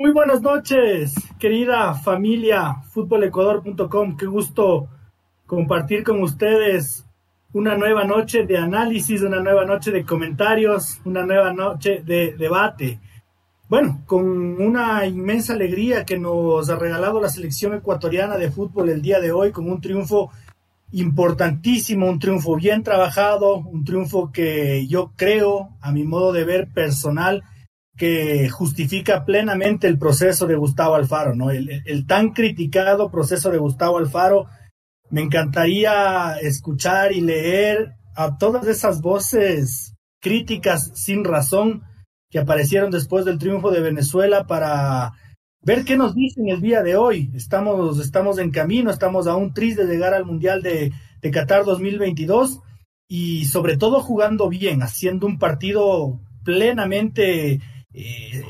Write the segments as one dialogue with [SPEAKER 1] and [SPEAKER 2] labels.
[SPEAKER 1] Muy buenas noches, querida familia, futbolecuador.com. Qué gusto compartir con ustedes una nueva noche de análisis, una nueva noche de comentarios, una nueva noche de debate. Bueno, con una inmensa alegría que nos ha regalado la selección ecuatoriana de fútbol el día de hoy, con un triunfo importantísimo, un triunfo bien trabajado, un triunfo que yo creo, a mi modo de ver personal, que justifica plenamente el proceso de Gustavo Alfaro, ¿no? El, tan criticado proceso de Gustavo Alfaro. Me encantaría escuchar y leer a todas esas voces críticas sin razón que aparecieron después del triunfo de Venezuela para ver qué nos dicen el día de hoy. Estamos, estamos en camino, estamos a un de llegar al Mundial de, de Qatar 2022 y sobre todo jugando bien, haciendo un partido plenamente eh,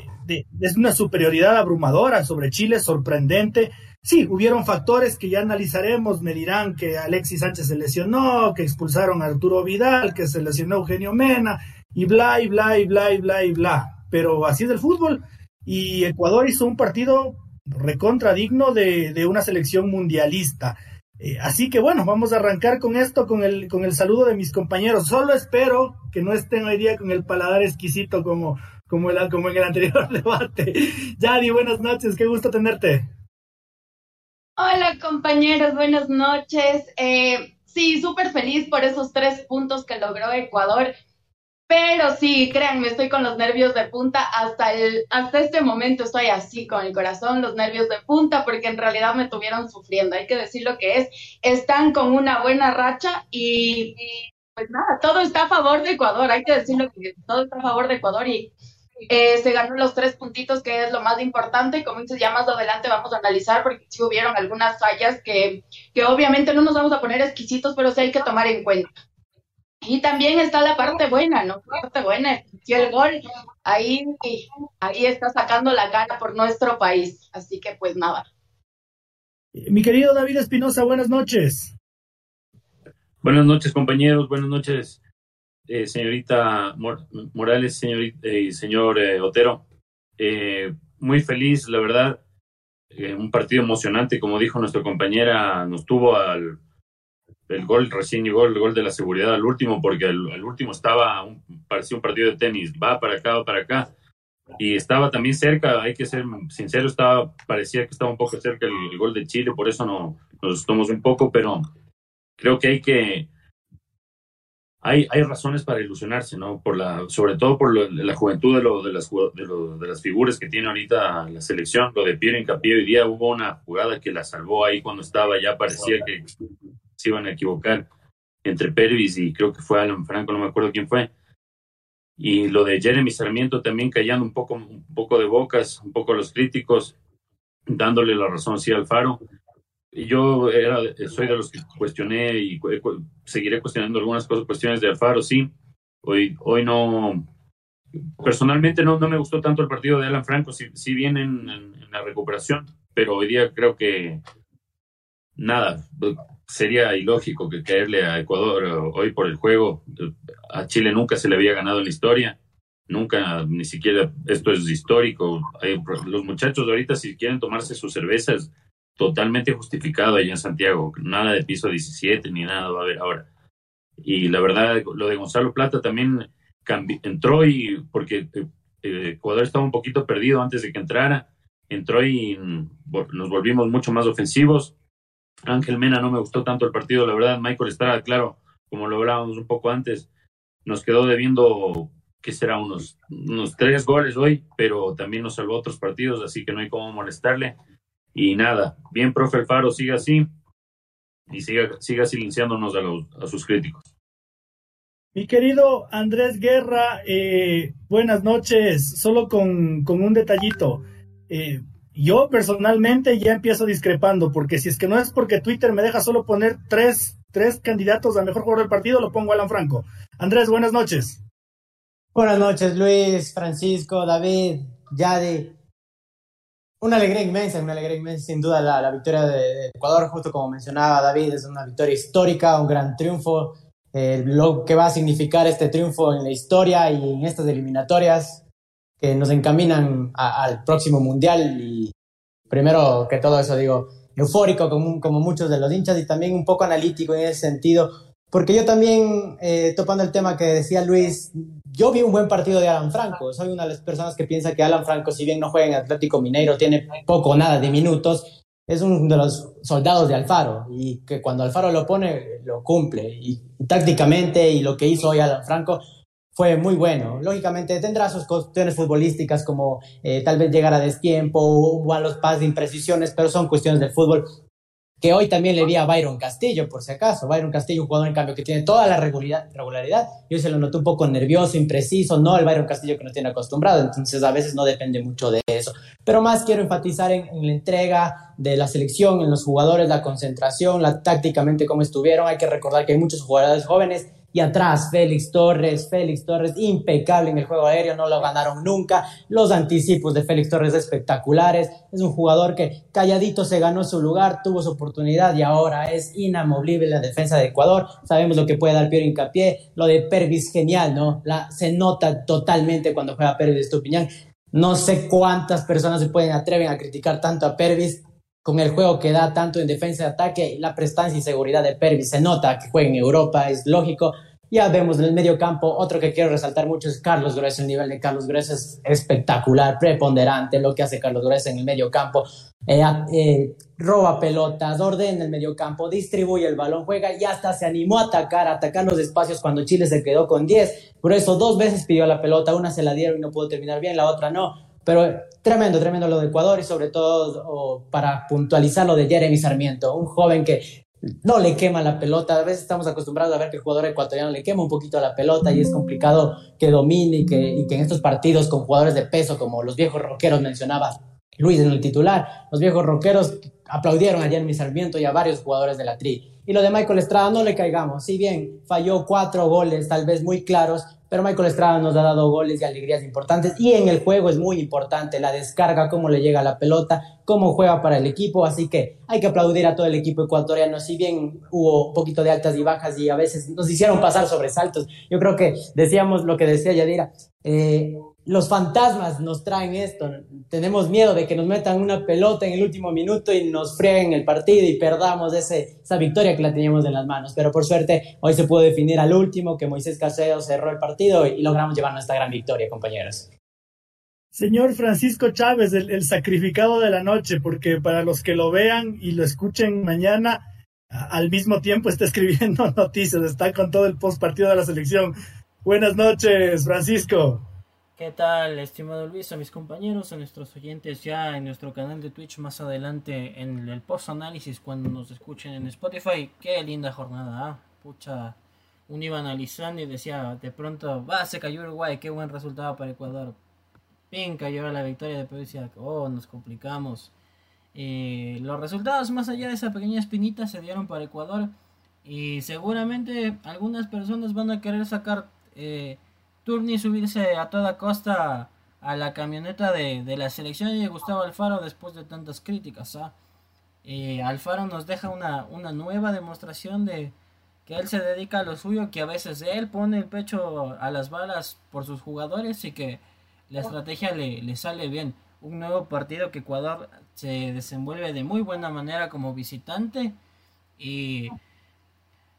[SPEAKER 1] es una superioridad abrumadora sobre Chile, sorprendente. Sí, hubieron factores que ya analizaremos, me dirán que Alexis Sánchez se lesionó, que expulsaron a Arturo Vidal, que se lesionó Eugenio Mena, y bla, y bla, y bla, y bla, y bla. Pero así es el fútbol. Y Ecuador hizo un partido recontradigno de, de una selección mundialista. Eh, así que bueno, vamos a arrancar con esto, con el, con el saludo de mis compañeros. Solo espero que no estén hoy día con el paladar exquisito como, como, el, como en el anterior debate. Yadi, buenas noches, qué gusto tenerte.
[SPEAKER 2] Hola compañeros, buenas noches. Eh, sí, súper feliz por esos tres puntos que logró Ecuador. Pero sí, créanme, estoy con los nervios de punta. Hasta, el, hasta este momento estoy así con el corazón, los nervios de punta, porque en realidad me tuvieron sufriendo. Hay que decir lo que es. Están con una buena racha y, y pues nada, todo está a favor de Ecuador. Hay que decir lo que todo está a favor de Ecuador y eh, se ganó los tres puntitos, que es lo más importante. Como dices, ya más adelante vamos a analizar, porque sí hubieron algunas fallas que, que obviamente no nos vamos a poner exquisitos, pero sí hay que tomar en cuenta. Y también está la parte buena, ¿no? La parte buena, el gol, ahí, ahí está sacando la cara por nuestro país. Así que pues nada.
[SPEAKER 1] Mi querido David Espinosa, buenas noches.
[SPEAKER 3] Buenas noches, compañeros, buenas noches, eh, señorita Mor Morales señorita, y eh, señor eh, Otero. Muy feliz, la verdad. un partido emocionante, como dijo nuestra compañera, nos tuvo al el gol, recién llegó el gol de la seguridad al último, porque el, último estaba, parecía un partido de tenis, va para acá, va para acá, y estaba también cerca, hay que ser sincero, estaba, parecía que estaba un poco cerca el, el gol de Chile, por eso no, nos asustamos un poco, pero creo que hay que, hay, hay razones para ilusionarse, ¿no? Por la, sobre todo por la juventud de, lo, de, las, de, las figuras que tiene ahorita la selección, lo de Pierre Hincapié, hoy día hubo una jugada que la salvó ahí cuando estaba, ya parecía que se iban a equivocar entre Pervis y creo que fue Alan Franco, no me acuerdo quién fue. Y lo de Jeremy Sarmiento también callando un poco, un poco de bocas, un poco a los críticos, dándole la razón sí al Faro. Yo era, soy de los que cuestioné y seguiré cuestionando algunas cosas, cuestiones de Alfaro, sí. Hoy, hoy no, personalmente no, no me gustó tanto el partido de Alan Franco, si, si bien en, la recuperación, pero hoy día creo que nada, sería ilógico que caerle a Ecuador hoy por el juego. A Chile nunca se le había ganado en la historia, nunca, ni siquiera esto es histórico. Los muchachos ahorita si quieren tomarse sus cervezas, totalmente justificado allá en Santiago, nada de piso 17 ni nada va a haber ahora. Y la verdad, lo de Gonzalo Plata también entró y porque eh, Ecuador estaba un poquito perdido antes de que entrara, entró y nos volvimos mucho más ofensivos Ángel Mena no me gustó tanto el partido, la verdad. Michael Estrada, claro, como lo hablábamos un poco antes, nos quedó debiendo, que será? Unos, unos tres goles hoy, pero también nos salvó otros partidos, así que no hay cómo molestarle. Y nada, bien, profe Alfaro, siga así y siga, siga silenciándonos a, los, a sus críticos.
[SPEAKER 1] Mi querido Andrés Guerra, eh, buenas noches. Solo con, un detallito. Eh, yo personalmente ya empiezo discrepando, porque si es que no es porque Twitter me deja solo poner tres, tres candidatos a mejor jugador del partido, lo pongo a Alan Franco. Andrés, buenas noches.
[SPEAKER 4] Buenas noches, Luis, Francisco, David, Yadi. Una alegría inmensa, una alegría inmensa, sin duda, la, victoria de, Ecuador, justo como mencionaba David, es una victoria histórica, un gran triunfo eh, lo que va a significar este triunfo en la historia y en estas eliminatorias que nos encaminan al próximo mundial. Y primero que todo eso, digo, eufórico como, como muchos de los hinchas y también un poco analítico en ese sentido, porque yo también, eh, topando el tema que decía Luis, yo vi un buen partido de Alan Franco. Soy una de las personas que piensa que Alan Franco, si bien no juega en Atlético Mineiro, tiene poco o nada de minutos, es uno de los soldados de Alfaro y que cuando Alfaro lo pone, lo cumple. Y, tácticamente y lo que hizo hoy Alan Franco fue muy bueno. Lógicamente tendrá sus cuestiones futbolísticas como eh, tal vez llegar a destiempo o a los pases de imprecisiones, pero son cuestiones del fútbol que hoy también le vi a Byron Castillo, por si acaso. Byron Castillo, un jugador en cambio que tiene toda la regularidad, regularidad. Yo se lo noté un poco nervioso, impreciso, no el Byron Castillo que no tiene acostumbrado, entonces a veces no depende mucho de eso. Pero más quiero enfatizar en, en la entrega de la selección, en los jugadores, la concentración, la tácticamente cómo estuvieron. Hay que recordar que hay muchos jugadores jóvenes y atrás, Félix Torres, Félix Torres, impecable en el juego aéreo, no lo ganaron nunca. Los anticipos de Félix Torres espectaculares. Es un jugador que calladito se ganó su lugar, tuvo su oportunidad y ahora es inamovible en la defensa de Ecuador. Sabemos lo que puede dar Piero Hincapié. Lo de Pervis, genial, ¿no? Se nota totalmente cuando juega Pervis Estupiñán. No sé cuántas personas se pueden atreven a criticar tanto a Pervis con el juego que da tanto en defensa y ataque, la prestancia y seguridad de Pervis se nota que juega en Europa, es lógico. Ya vemos en el medio campo, otro que quiero resaltar mucho es Carlos Grueso. El nivel de Carlos Grueso es espectacular, preponderante lo que hace Carlos Grueso en el medio campo. Eh, eh, roba pelotas, ordena el medio campo, distribuye el balón, juega y hasta se animó a atacar, a atacar los espacios cuando Chile se quedó con 10. Por eso dos veces pidió la pelota, una se la dieron y no pudo terminar bien, la otra no pero tremendo, tremendo lo de Ecuador y sobre todo para puntualizar lo de Jeremy Sarmiento, un joven que no le quema la pelota. A veces estamos acostumbrados a ver que el jugador ecuatoriano le quema un poquito la pelota y es complicado que domine y que, y que en estos partidos con jugadores de peso como los viejos rockeros mencionaba Luis en el titular, los viejos rockeros aplaudieron a Jeremy Sarmiento y a varios jugadores de la Tri. Y lo de Michael Estrada no le caigamos, si bien falló cuatro goles tal vez muy claros, pero Michael Estrada nos ha dado goles y alegrías importantes y en el juego es muy importante la descarga, cómo le llega la pelota, cómo juega para el equipo, así que hay que aplaudir a todo el equipo ecuatoriano, si bien hubo un poquito de altas y bajas y a veces nos hicieron pasar sobresaltos, yo creo que decíamos lo que decía Yadira, eh, los fantasmas nos traen esto. Tenemos miedo de que nos metan una pelota en el último minuto y nos frieguen el partido y perdamos esa victoria que la teníamos en las manos. Pero por suerte, hoy se pudo definir al último que Moisés Casedo cerró el partido y logramos llevar nuestra gran victoria, compañeros.
[SPEAKER 1] Señor Francisco Chávez, el, sacrificado de la noche, porque para los que lo vean y lo escuchen mañana, al mismo tiempo está escribiendo noticias, está con todo el post partido de la selección. Buenas noches, Francisco.
[SPEAKER 5] ¿Qué tal, estimado Luis, a mis compañeros, a nuestros oyentes ya en nuestro canal de Twitch más adelante en el post análisis cuando nos escuchen en Spotify? Qué linda jornada, ¿ah? Pucha, uno iba analizando y decía, de pronto, va, se cayó Uruguay, qué buen resultado para Ecuador. Pin cayó la victoria, de decía, oh, nos complicamos. Eh, los resultados más allá de esa pequeña espinita se dieron para Ecuador y seguramente algunas personas van a querer sacar... Eh, Turni subirse a toda costa a la camioneta de, la selección y Gustavo Alfaro después de tantas críticas. ¿ah? Eh, Alfaro nos deja una, una nueva demostración de que él se dedica a lo suyo, que a veces él pone el pecho a las balas por sus jugadores y que la estrategia le, le sale bien. Un nuevo partido que Ecuador se desenvuelve de muy buena manera como visitante y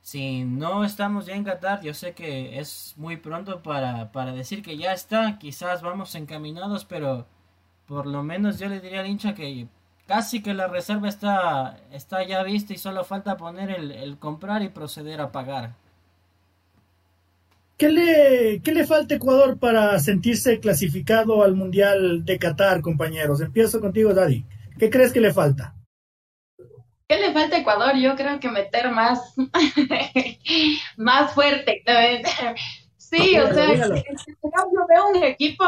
[SPEAKER 5] si no estamos ya en Qatar, yo sé que es muy pronto para, para decir que ya está, quizás vamos encaminados, pero por lo menos yo le diría al hincha que casi que la reserva está, está ya vista y solo falta poner el, comprar y proceder a pagar.
[SPEAKER 1] ¿Qué le, ¿Qué le falta a Ecuador para sentirse clasificado al Mundial de Qatar, compañeros? Empiezo contigo, Daddy. ¿Qué crees que le falta?
[SPEAKER 2] ¿Qué le falta a Ecuador? Yo creo que meter más, más fuerte. Sí, o sea, yo veo un equipo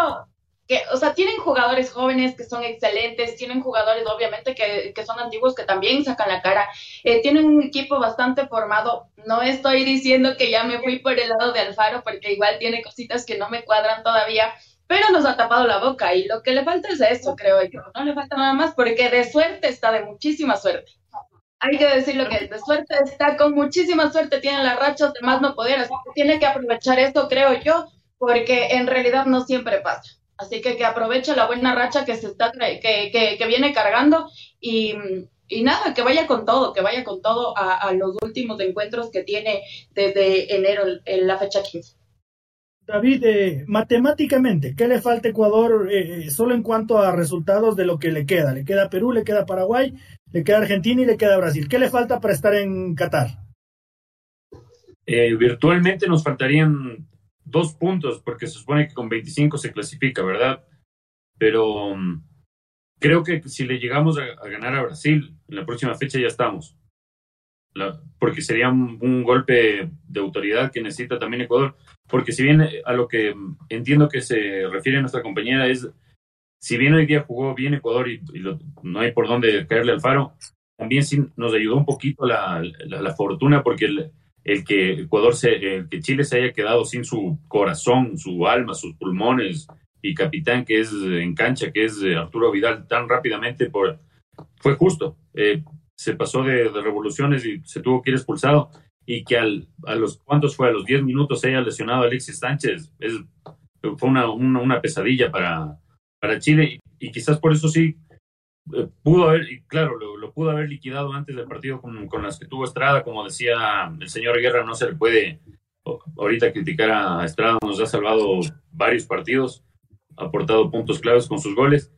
[SPEAKER 2] que, o sea, tienen jugadores jóvenes que son excelentes, tienen jugadores obviamente que, que son antiguos que también sacan la cara, eh, tienen un equipo bastante formado. No estoy diciendo que ya me fui por el lado de Alfaro porque igual tiene cositas que no me cuadran todavía, pero nos ha tapado la boca y lo que le falta es eso, creo yo. No le falta nada más porque de suerte está, de muchísima suerte. Hay que decirlo que de suerte está con muchísima suerte, tiene las rachas de más no poder, así que tiene que aprovechar esto, creo yo, porque en realidad no siempre pasa. Así que que aproveche la buena racha que se está que, que, que viene cargando y, y, nada, que vaya con todo, que vaya con todo a, los últimos encuentros que tiene desde enero en la fecha 15.
[SPEAKER 1] David, eh, matemáticamente, ¿qué le falta a Ecuador eh, solo en cuanto a resultados de lo que le queda? Le queda Perú, le queda Paraguay, le queda Argentina y le queda Brasil. ¿Qué le falta para estar en Qatar?
[SPEAKER 3] Eh, virtualmente nos faltarían dos puntos, porque se supone que con 25 se clasifica, ¿verdad? Pero um, creo que si le llegamos a, ganar a Brasil en la próxima fecha ya estamos. Porque sería un, un, golpe de autoridad que necesita también Ecuador. Porque si bien a lo que entiendo que se refiere nuestra compañera es, si bien hoy día jugó bien Ecuador y, no hay por dónde caerle al faro, también sí nos ayudó un poquito la, fortuna porque el, que Ecuador el que Chile se haya quedado sin su corazón, su alma, sus pulmones y capitán que es en cancha, que es Arturo Vidal, tan rápidamente por, fue justo. Eh, se pasó de, revoluciones y se tuvo que ir expulsado y que al, a los cuantos fue a los 10 minutos se haya lesionado Alexis Sánchez es, fue una, una pesadilla para, para Chile y, quizás por eso sí eh, pudo haber, y claro, lo, pudo haber liquidado antes del partido con, con, las que tuvo Estrada, como decía el señor Guerra, no se le puede ahorita criticar a Estrada, nos ha salvado varios partidos, ha aportado puntos claves con sus goles.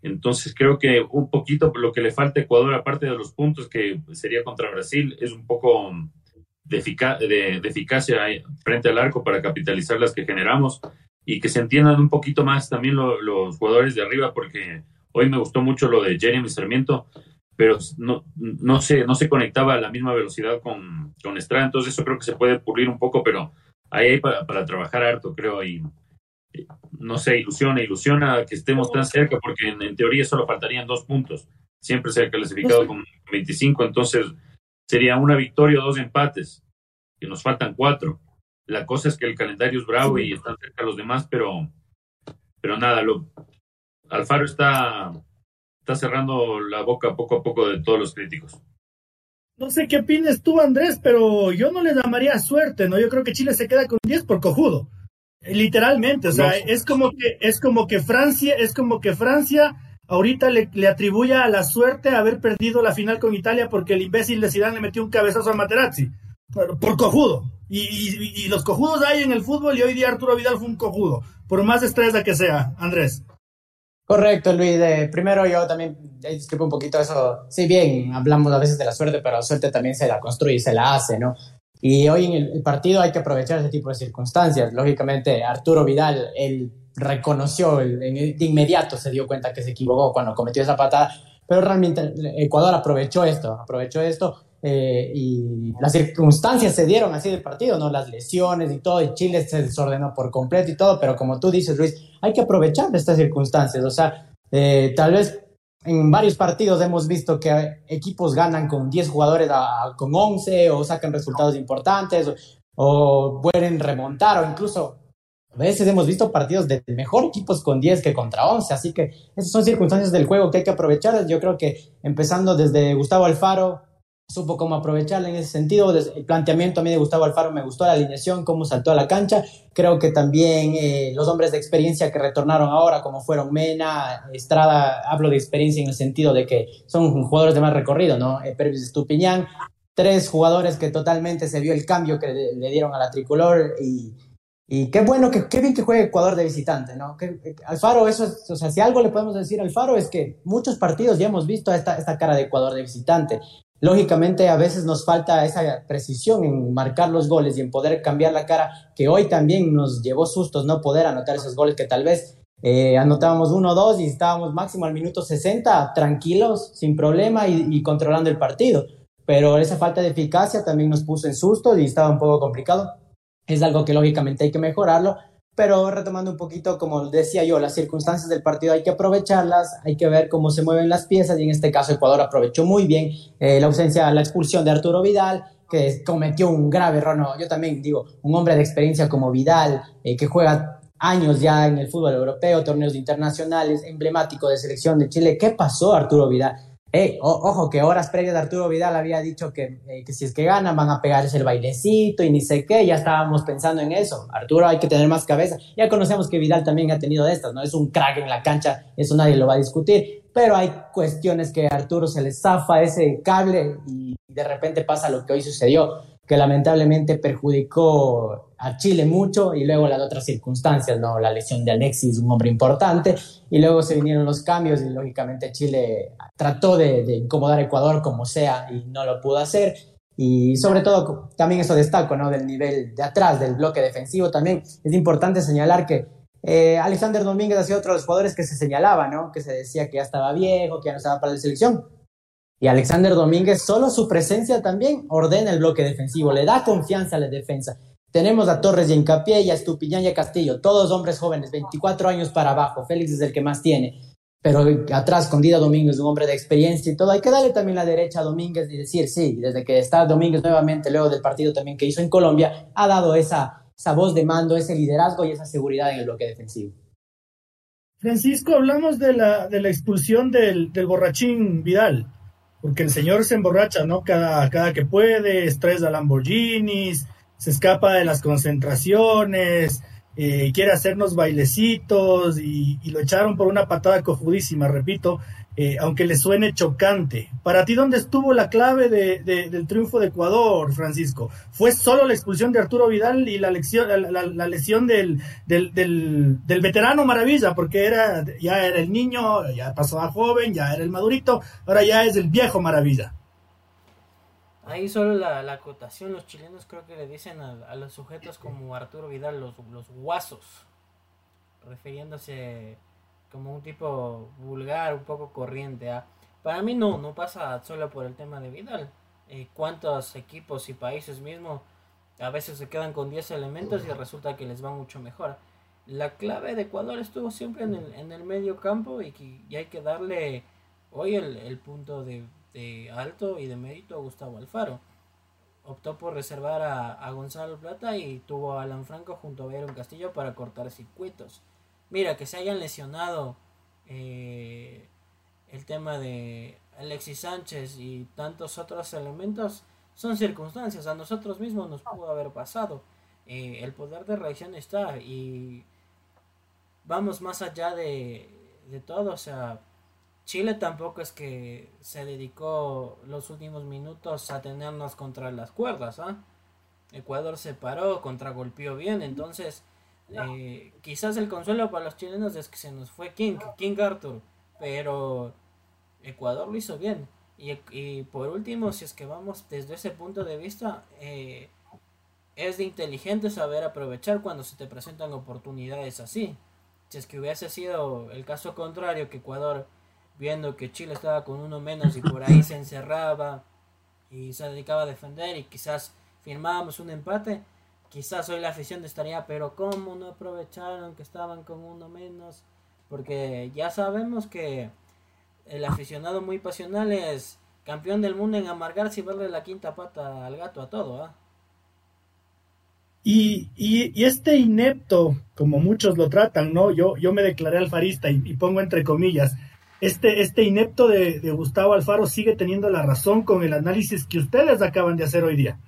[SPEAKER 3] Entonces creo que un poquito lo que le falta a Ecuador, aparte de los puntos que sería contra Brasil, es un poco de eficacia frente al arco para capitalizar las que generamos y que se entiendan un poquito más también lo, los jugadores de arriba, porque Hoy me gustó mucho lo de Jeremy Sarmiento, pero no, no, se, no se conectaba a la misma velocidad con, con Estrada, entonces eso creo que se puede pulir un poco, pero ahí hay para, para trabajar harto, creo, y no sé, ilusiona, ilusiona que estemos tan cerca, porque en, en teoría solo faltarían dos puntos. Siempre se ha clasificado con 25, entonces sería una victoria o dos empates, que nos faltan cuatro. La cosa es que el calendario es bravo y están cerca los demás, pero, pero nada, lo, Alfaro está, está cerrando la boca poco a poco de todos los críticos.
[SPEAKER 1] No sé qué opinas tú, Andrés, pero yo no le llamaría suerte, ¿no? Yo creo que Chile se queda con 10 por cojudo. Literalmente, o sea, no. es como que es como que Francia, es como que Francia ahorita le, le atribuye a la suerte haber perdido la final con Italia porque el imbécil de Zidane le metió un cabezazo a Materazzi por, por cojudo. Y, y, y, los cojudos hay en el fútbol y hoy día Arturo Vidal fue un cojudo, por más estrella que sea, Andrés.
[SPEAKER 4] Correcto, Luis. Eh, primero yo también discrepo un poquito eso. Sí, bien, hablamos a veces de la suerte, pero la suerte también se la construye y se la hace, ¿no? Y hoy en el, partido hay que aprovechar ese tipo de circunstancias. Lógicamente, Arturo Vidal, él reconoció, el, de inmediato se dio cuenta que se equivocó cuando cometió esa patada, pero realmente Ecuador aprovechó esto, aprovechó esto eh, y las circunstancias se dieron así del partido, ¿no? Las lesiones y todo, y Chile se desordenó por completo y todo, pero como tú dices, Luis, hay que aprovechar estas circunstancias, o sea, eh, tal vez en varios partidos hemos visto que equipos ganan con 10 jugadores a, con 11 o sacan resultados importantes o, o pueden remontar o incluso a veces hemos visto partidos de mejor equipos con 10 que contra 11, así que esas son circunstancias del juego que hay que aprovechar. Yo creo que empezando desde Gustavo Alfaro, supo cómo aprovecharla en ese sentido. El planteamiento a mí de Gustavo Alfaro me gustó la alineación, cómo saltó a la cancha. Creo que también eh, los hombres de experiencia que retornaron ahora, como fueron Mena, Estrada, hablo de experiencia en el sentido de que son jugadores de más recorrido, ¿no? Eh, Pervis Estupiñán, tres jugadores que totalmente se vio el cambio que le, dieron a la tricolor y, y qué bueno, que, qué bien que juegue Ecuador de visitante, ¿no? Que, que, Alfaro, eso es, o sea, si algo le podemos decir a Alfaro es que muchos partidos ya hemos visto esta, esta cara de Ecuador de visitante. Lógicamente, a veces nos falta esa precisión en marcar los goles y en poder cambiar la cara, que hoy también nos llevó sustos no poder anotar esos goles que tal vez eh, anotábamos 1-2 y estábamos máximo al minuto 60, tranquilos, sin problema y, controlando el partido. Pero esa falta de eficacia también nos puso en susto y estaba un poco complicado. Es algo que lógicamente hay que mejorarlo, pero retomando un poquito, como decía yo, las circunstancias del partido hay que aprovecharlas, hay que ver cómo se mueven las piezas y en este caso Ecuador aprovechó muy bien eh, la ausencia, la expulsión de Arturo Vidal, que cometió un grave error. No, yo también digo, un hombre de experiencia como Vidal, eh, que juega años ya en el fútbol europeo, torneos internacionales, emblemático de selección de Chile. ¿Qué pasó, Arturo Vidal? Eh, ojo, que horas previas de Arturo Vidal había dicho que, eh, que, si es que ganan van a pegarse el bailecito y ni sé qué, ya estábamos pensando en eso. Arturo hay que tener más cabeza. Ya conocemos que Vidal también ha tenido de estas, ¿no? Es un crack en la cancha, eso nadie lo va a discutir, pero hay cuestiones que a Arturo se le zafa ese cable y de repente pasa lo que hoy sucedió que lamentablemente perjudicó a Chile mucho y luego las otras circunstancias, ¿no? La lesión de Alexis, un hombre importante, y luego se vinieron los cambios y lógicamente Chile trató de, incomodar a Ecuador como sea y no lo pudo hacer. Y sobre todo, también eso destaco, ¿no? Del nivel de atrás, del bloque defensivo también. Es importante señalar que eh, Alexander Domínguez ha sido otro de los jugadores que se señalaba, ¿no? Que se decía que ya estaba viejo, que ya no estaba para la selección y Alexander Domínguez, solo su presencia también ordena el bloque defensivo, le da confianza a la defensa. Tenemos a Torres y Encapié y a Estupiñán y a Castillo, todos hombres jóvenes, 24 años para abajo. Félix es el que más tiene. Pero atrás con Dida Domínguez, un hombre de experiencia y todo. Hay que darle también la derecha a Domínguez y decir, sí, desde que está Domínguez nuevamente, luego del partido también que hizo en Colombia, ha dado esa, esa voz de mando, ese liderazgo y esa seguridad en el bloque defensivo.
[SPEAKER 1] Francisco, hablamos de la, de la expulsión del, borrachín Vidal porque el señor se emborracha, ¿no? Cada, cada que puede, estresa Lamborghinis, se escapa de las concentraciones, eh, quiere hacernos bailecitos y, lo echaron por una patada cojudísima, repito, eh, aunque le suene chocante. Para ti, ¿dónde estuvo la clave del triunfo de Ecuador, Francisco? ¿Fue solo la expulsión de Arturo Vidal y la, lección, la, lesión del, del, veterano Maravilla? Porque era, ya era el niño, ya pasó a joven, ya era el madurito, ahora ya es el viejo Maravilla.
[SPEAKER 5] Ahí solo la, la acotación, los chilenos creo que le dicen a, los sujetos como Arturo Vidal los, los guasos, refiriéndose como un tipo vulgar, un poco corriente. ¿ah? Para mí no, no pasa solo por el tema de Vidal. Eh, ¿Cuántos equipos y países mismos a veces se quedan con 10 elementos y resulta que les va mucho mejor? La clave de Ecuador estuvo siempre en el, en el medio campo y, y hay que darle hoy el, el punto de de alto y de mérito a Gustavo Alfaro. Optó por reservar a, Gonzalo Plata y tuvo a Alan Franco junto a Byron Castillo para cortar circuitos. Mira, que se hayan lesionado eh, el tema de Alexis Sánchez y tantos otros elementos son circunstancias. A nosotros mismos nos pudo haber pasado. Eh, el poder de reacción está y vamos más allá de, de todo. O sea, Chile tampoco es que se dedicó los últimos minutos a tenernos contra las cuerdas, ¿ah? Ecuador se paró, contragolpeó bien, entonces eh, quizás el consuelo para los chilenos es que se nos fue King, King Arthur, pero Ecuador lo hizo bien. Y, por último, si es que vamos desde ese punto de vista, eh, es de inteligente saber aprovechar cuando se te presentan oportunidades así. Si es que hubiese sido el caso contrario, que Ecuador viendo que Chile estaba con uno menos y por ahí se encerraba y se dedicaba a defender y quizás firmábamos un empate, quizás hoy la afición estaría, pero ¿cómo no aprovecharon que estaban con uno menos? Porque ya sabemos que el aficionado muy pasional es campeón del mundo en amargarse y verle la quinta pata al gato a todo, ¿ah?
[SPEAKER 1] Y, y, este inepto, como muchos lo tratan, ¿no? Yo, yo me declaré alfarista y pongo entre comillas, este, este inepto de, Gustavo Alfaro sigue teniendo la razón con el análisis que ustedes acaban de hacer hoy día.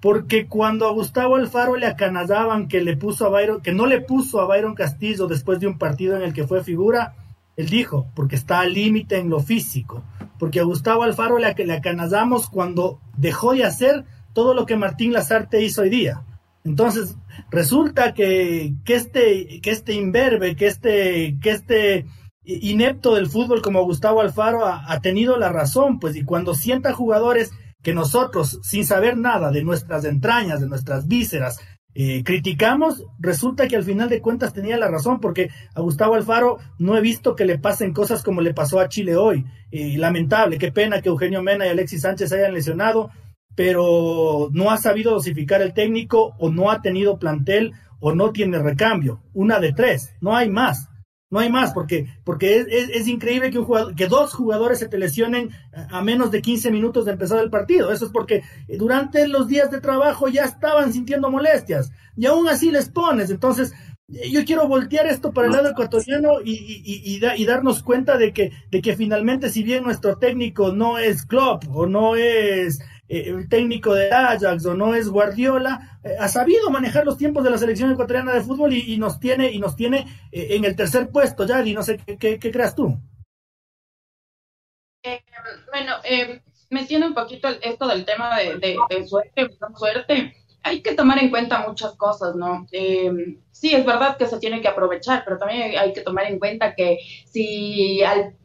[SPEAKER 1] Porque cuando a Gustavo Alfaro le acanadaban que le puso a Byron, que no le puso a Byron Castillo después de un partido en el que fue figura, él dijo, porque está al límite en lo físico. Porque a Gustavo Alfaro le, le acanadamos cuando dejó de hacer todo lo que Martín Lazarte hizo hoy día. Entonces, resulta que, que este, que este imberbe, que este, que este inepto del fútbol como Gustavo Alfaro ha, tenido la razón, pues y cuando sienta jugadores que nosotros, sin saber nada de nuestras entrañas, de nuestras vísceras, eh, criticamos, resulta que al final de cuentas tenía la razón, porque a Gustavo Alfaro no he visto que le pasen cosas como le pasó a Chile hoy. Eh, lamentable, qué pena que Eugenio Mena y Alexis Sánchez hayan lesionado, pero no ha sabido dosificar el técnico o no ha tenido plantel o no tiene recambio. Una de tres, no hay más. No hay más, porque, porque es, increíble que, dos jugadores se te lesionen a menos de 15 minutos de empezar el partido. Eso es porque durante los días de trabajo ya estaban sintiendo molestias y aún así les pones. Entonces, yo quiero voltear esto para el lado ecuatoriano y, y, y, darnos cuenta de que, de que finalmente, si bien nuestro técnico no es Klopp o no es eh, el técnico de Ajax o no es Guardiola, eh, ha sabido manejar los tiempos de la selección ecuatoriana de fútbol y, nos tiene y nos tiene eh, en el tercer puesto, ya, y no sé qué, creas tú.
[SPEAKER 2] bueno, me tiene un poquito esto del tema de, de, de suerte, suerte hay que tomar en cuenta muchas cosas, ¿no? Eh, sí, es verdad que se tiene que aprovechar, pero también hay que tomar en cuenta que si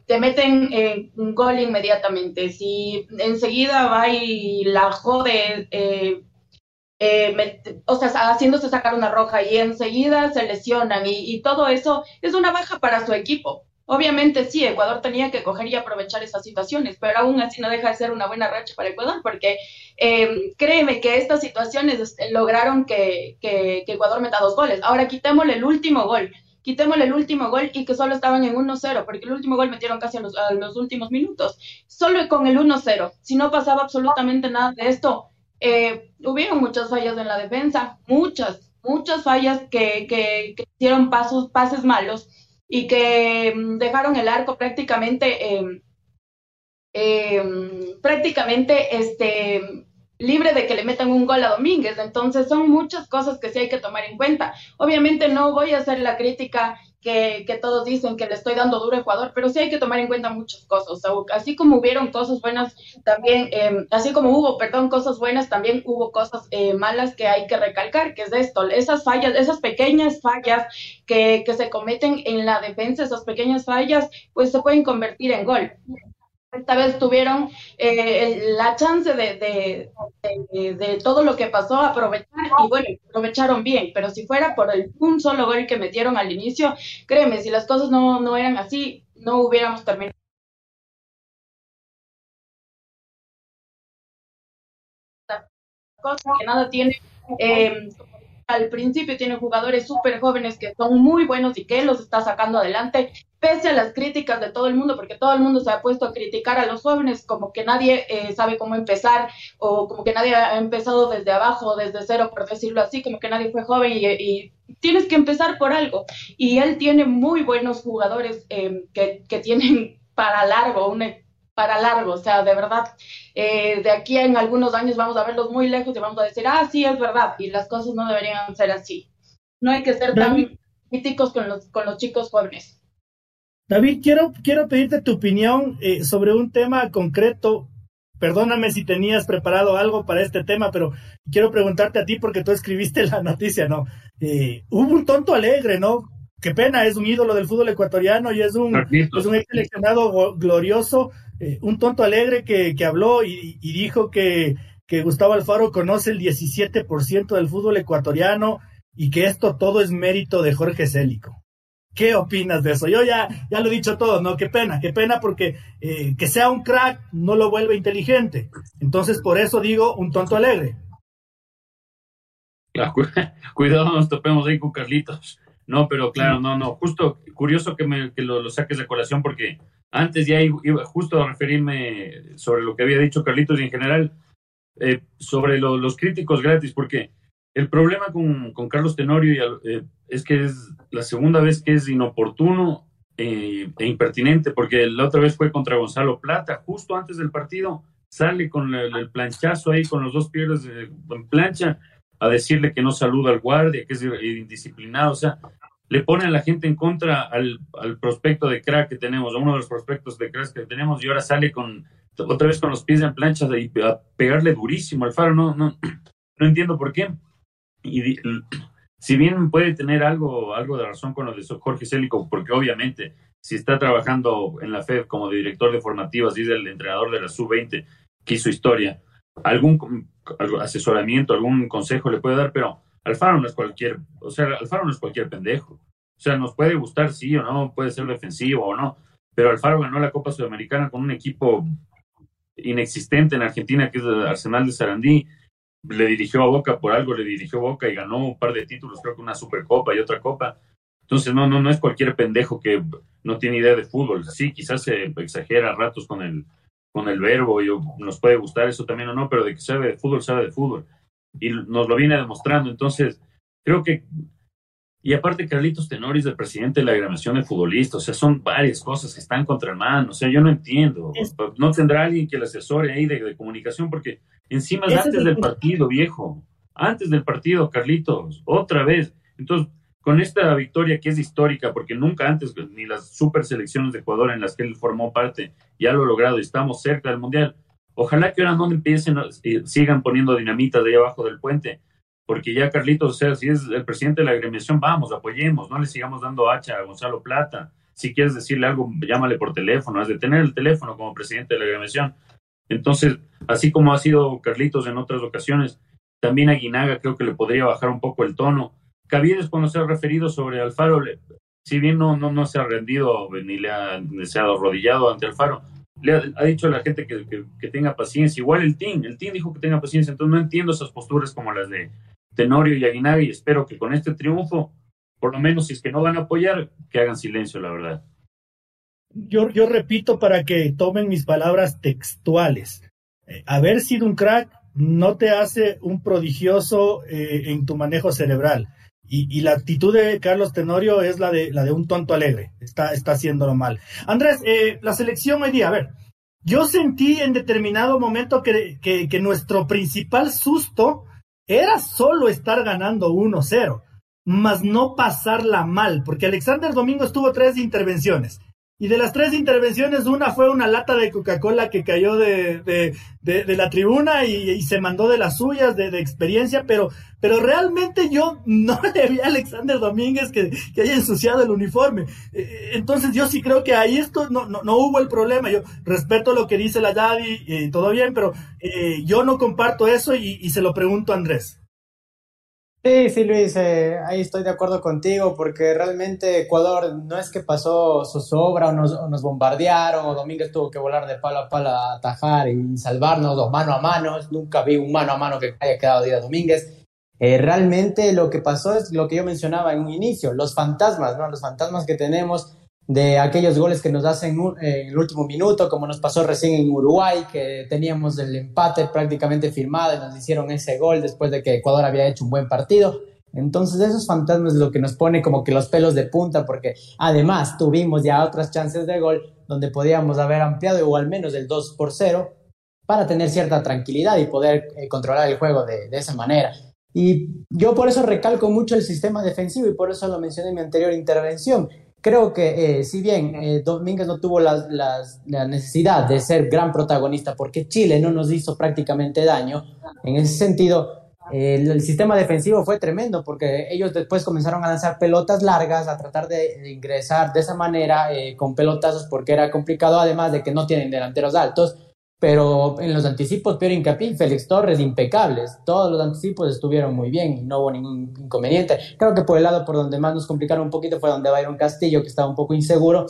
[SPEAKER 2] te meten eh, un gol inmediatamente, si enseguida va y la jode, eh, o sea, haciéndose sacar una roja y enseguida se lesionan y todo eso es una baja para su equipo. Obviamente sí, Ecuador tenía que coger y aprovechar esas situaciones, pero aún así no deja de ser una buena racha para Ecuador, porque eh, créeme que estas situaciones este, lograron que, Ecuador meta dos goles. Ahora quitémosle el último gol, quitémosle el último gol y que solo estaban en 1-0, porque el último gol metieron casi a los, últimos minutos. Solo con el 1-0, si no pasaba absolutamente nada de esto, eh, hubieron muchas fallas en la defensa, muchas, muchas fallas que, que, que hicieron pasos, pases malos y que mm, dejaron el arco prácticamente, em, em, prácticamente este, libre de que le metan un gol a Domínguez. Entonces son muchas cosas que sí hay que tomar en cuenta. Obviamente no voy a hacer la crítica que, que, todos dicen que le estoy dando duro a Ecuador, pero sí hay que tomar en cuenta muchas cosas. así como hubieron cosas buenas, también, eh, así como hubo, perdón, cosas buenas, también hubo cosas eh, malas que hay que recalcar, que es esto, esas fallas, esas pequeñas fallas que, que se cometen en la defensa, esas pequeñas fallas, pues se pueden convertir en gol esta vez tuvieron eh, la chance de, de, todo lo que pasó, aprovechar y bueno, aprovecharon bien, pero si fuera por el un solo gol que metieron al inicio, créeme, si las cosas no, no eran así, no hubiéramos terminado. Cosa que nada tiene eh, al principio tiene jugadores súper jóvenes que son muy buenos y que los está sacando adelante, pese a las críticas de todo el mundo, porque todo el mundo se ha puesto a criticar a los jóvenes, como que nadie eh, sabe cómo empezar, o como que nadie ha empezado desde abajo, desde cero, por decirlo así, como que nadie fue joven y, tienes que empezar por algo. Y él tiene muy buenos jugadores eh, que, que tienen para largo, un para largo, o sea, de verdad, eh, de aquí en algunos años vamos a verlos muy lejos y vamos a decir, ah, sí, es verdad, y las cosas no deberían ser así. No hay que ser tan críticos con los, con los chicos jóvenes.
[SPEAKER 1] David, quiero, quiero pedirte tu opinión eh, sobre un tema concreto. Perdóname si tenías preparado algo para este tema, pero quiero preguntarte a ti porque tú escribiste la noticia, ¿no? Eh, hubo un tonto alegre, ¿no? Qué pena, es un ídolo del fútbol ecuatoriano y es un, es un seleccionado glorioso eh, un tonto alegre que, que habló y, dijo que, que, Gustavo Alfaro conoce el 17% del fútbol ecuatoriano y que esto todo es mérito de Jorge Célico. ¿Qué opinas de eso? Yo ya, ya lo he dicho todo, ¿no? Qué pena, qué pena porque eh, que sea un crack no lo vuelve inteligente. Entonces, por eso digo un tonto alegre.
[SPEAKER 3] cuidado, nos topemos ahí con Carlitos. No, pero claro, no, no. Justo curioso que, me, que lo, lo saques de colación porque antes ya iba justo a referirme sobre lo que había dicho Carlitos y en general eh, sobre los críticos gratis, porque el problema con, con Carlos Tenorio eh, es que es la segunda vez que es inoportuno eh, e impertinente, porque la otra vez fue contra Gonzalo Plata, justo antes del partido, sale con el, planchazo ahí, con los dos pies en plancha, a decirle que no saluda al guardia, que es indisciplinado, o sea, le pone a la gente en contra al, al, prospecto de crack que tenemos, a uno de los prospectos de crack que tenemos, y ahora sale con otra vez con los pies en plancha y a pegarle durísimo al faro. No, no, no entiendo por qué. Si bien puede tener algo, algo de razón con lo de Jorge Célico, porque obviamente si está trabajando en la FED como director de formativas y es el entrenador de la sub-20 que hizo historia, algún asesoramiento, algún consejo le puede dar, pero Alfaro no es cualquier, o sea, Alfaro no es cualquier pendejo. O sea, nos puede gustar sí o no, puede ser defensivo o no, pero Alfaro ganó la Copa Sudamericana con un equipo inexistente en Argentina, que es el Arsenal de Sarandí. Le dirigió a Boca por algo, le dirigió a Boca y ganó un par de títulos, creo que una Supercopa y otra Copa. Entonces, no, no, no es cualquier pendejo que no tiene idea de fútbol. Sí, quizás se exagera a ratos con el, con el verbo y nos puede gustar eso también o no, pero de que sabe de fútbol, sabe de fútbol. Y nos lo viene demostrando. Entonces, creo que y aparte, Carlitos Tenoris, el presidente de la agremiación de futbolistas, o sea, son varias cosas que están contra el mano, o sea, yo no entiendo. No tendrá alguien que le asesore ahí de, comunicación, porque encima es antes del partido, viejo. Antes del partido, Carlitos, otra vez. Entonces, con esta victoria que es histórica, porque nunca antes, ni las super selecciones de Ecuador en las que él formó parte, ya lo ha logrado y estamos cerca del Mundial. Ojalá que ahora no empiecen, sigan poniendo dinamita de ahí abajo del puente porque ya Carlitos, o sea, si es el presidente de la agremiación, vamos, apoyemos, no le sigamos dando hacha a Gonzalo Plata. Si quieres decirle algo, llámale por teléfono, es de tener el teléfono como presidente de la agremiación. Entonces, así como ha sido Carlitos en otras ocasiones, también a Guinaga creo que le podría bajar un poco el tono. Caviedes, cuando se ha referido sobre Alfaro, si bien no, no, no se ha rendido ni le ha, se ha arrodillado ante Alfaro, le ha, dicho a la gente que, que, tenga paciencia. Igual el team, el team dijo que tenga paciencia, entonces no entiendo esas posturas como las de Tenorio y Aguinaga y espero que con este triunfo, por lo menos si es que no van a apoyar, que hagan silencio, la verdad.
[SPEAKER 1] Yo, yo repito para que tomen mis palabras textuales. Eh, haber sido un crack no te hace un prodigioso eh, en tu manejo cerebral. Y, la actitud de Carlos Tenorio es la de, la de un tonto alegre. Está, está haciéndolo mal. Andrés, eh, la selección hoy día, a ver, yo sentí en determinado momento que, que, que nuestro principal susto era solo estar ganando 1-0, mas no pasarla mal, porque Alexander Domingo tuvo tres intervenciones. Y de las tres intervenciones, una fue una lata de Coca-Cola que cayó de, de, la tribuna y, se mandó de las suyas, de, experiencia, pero, pero realmente yo no le vi a Alexander Domínguez que, haya ensuciado el uniforme. Eh, eh, entonces yo sí creo que ahí esto no, no, hubo el problema. Yo respeto lo que dice la Yadi, y todo bien, pero eh, yo no comparto eso y, y se lo pregunto a Andrés.
[SPEAKER 4] Sí, sí, Luis, eh, ahí estoy de acuerdo contigo, porque realmente Ecuador no es que pasó su sobra o nos, bombardearon, o Domínguez tuvo que volar de palo a palo a atajar y salvarnos dos mano a mano. Nunca vi un mano a mano que haya quedado Díaz Domínguez. Eh, realmente lo que pasó es lo que yo mencionaba en un inicio, los fantasmas, ¿no? Los fantasmas que tenemos de aquellos goles que nos hacen en el último minuto, como nos pasó recién en Uruguay, que teníamos el empate prácticamente firmado y nos hicieron ese gol después de que Ecuador había hecho un buen partido. Entonces esos fantasmas es lo que nos pone como que los pelos de punta, porque además tuvimos ya otras chances de gol donde podíamos haber ampliado o al menos el 2 por 0 para tener cierta tranquilidad y poder eh, controlar el juego de esa manera. Y yo por eso recalco mucho el sistema defensivo y por eso lo mencioné en mi anterior intervención creo que eh, si bien eh, Domínguez no tuvo la, necesidad de ser gran protagonista porque Chile no nos hizo prácticamente daño, en ese sentido el, sistema defensivo fue tremendo porque ellos después comenzaron a lanzar pelotas largas, a tratar de, ingresar de esa manera eh, con pelotazos porque era complicado además de que no tienen delanteros altos pero en los anticipos, Pierre Incapín, Félix Torres, impecables. Todos los anticipos estuvieron muy bien y no hubo ningún inconveniente. Creo que por el lado por donde más nos complicaron un poquito fue donde Byron Castillo, que estaba un poco inseguro.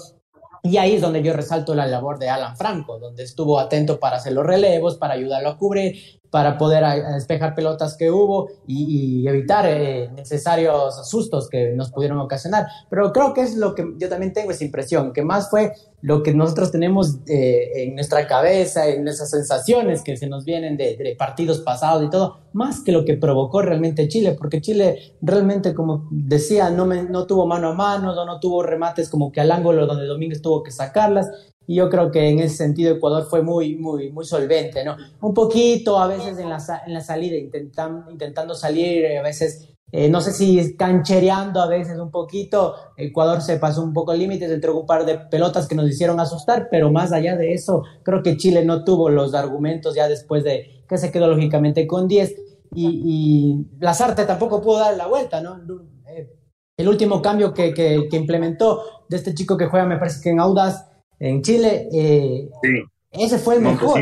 [SPEAKER 4] Y ahí es donde yo resalto la labor de Alan Franco, donde estuvo atento para hacer los relevos, para ayudarlo a cubrir, para poder despejar pelotas que hubo y, evitar eh, necesarios sustos que nos pudieron ocasionar. Pero creo que es lo que yo también tengo esa impresión, que más fue lo que nosotros tenemos eh, en nuestra cabeza, en esas sensaciones que se nos vienen de, partidos pasados y todo, más que lo que provocó realmente Chile, porque Chile realmente, como decía, no, no tuvo mano a mano, no, no tuvo remates como que al ángulo donde Domínguez tuvo que sacarlas, y yo creo que en ese sentido Ecuador fue muy, muy, muy solvente, ¿no? Un poquito a veces en la, en la salida, intentan, intentando salir, a veces, eh, no sé si canchereando a veces un poquito, Ecuador se pasó un poco límites, entró un par de pelotas que nos hicieron asustar, pero más allá de eso, creo que Chile no tuvo los argumentos ya después de que se quedó lógicamente con 10 y, y Lazarte tampoco pudo dar la vuelta, ¿no? Eh, el último cambio que, que, que implementó de este chico que juega, me parece que en Audaz, en Chile, eh, ese fue el mejor.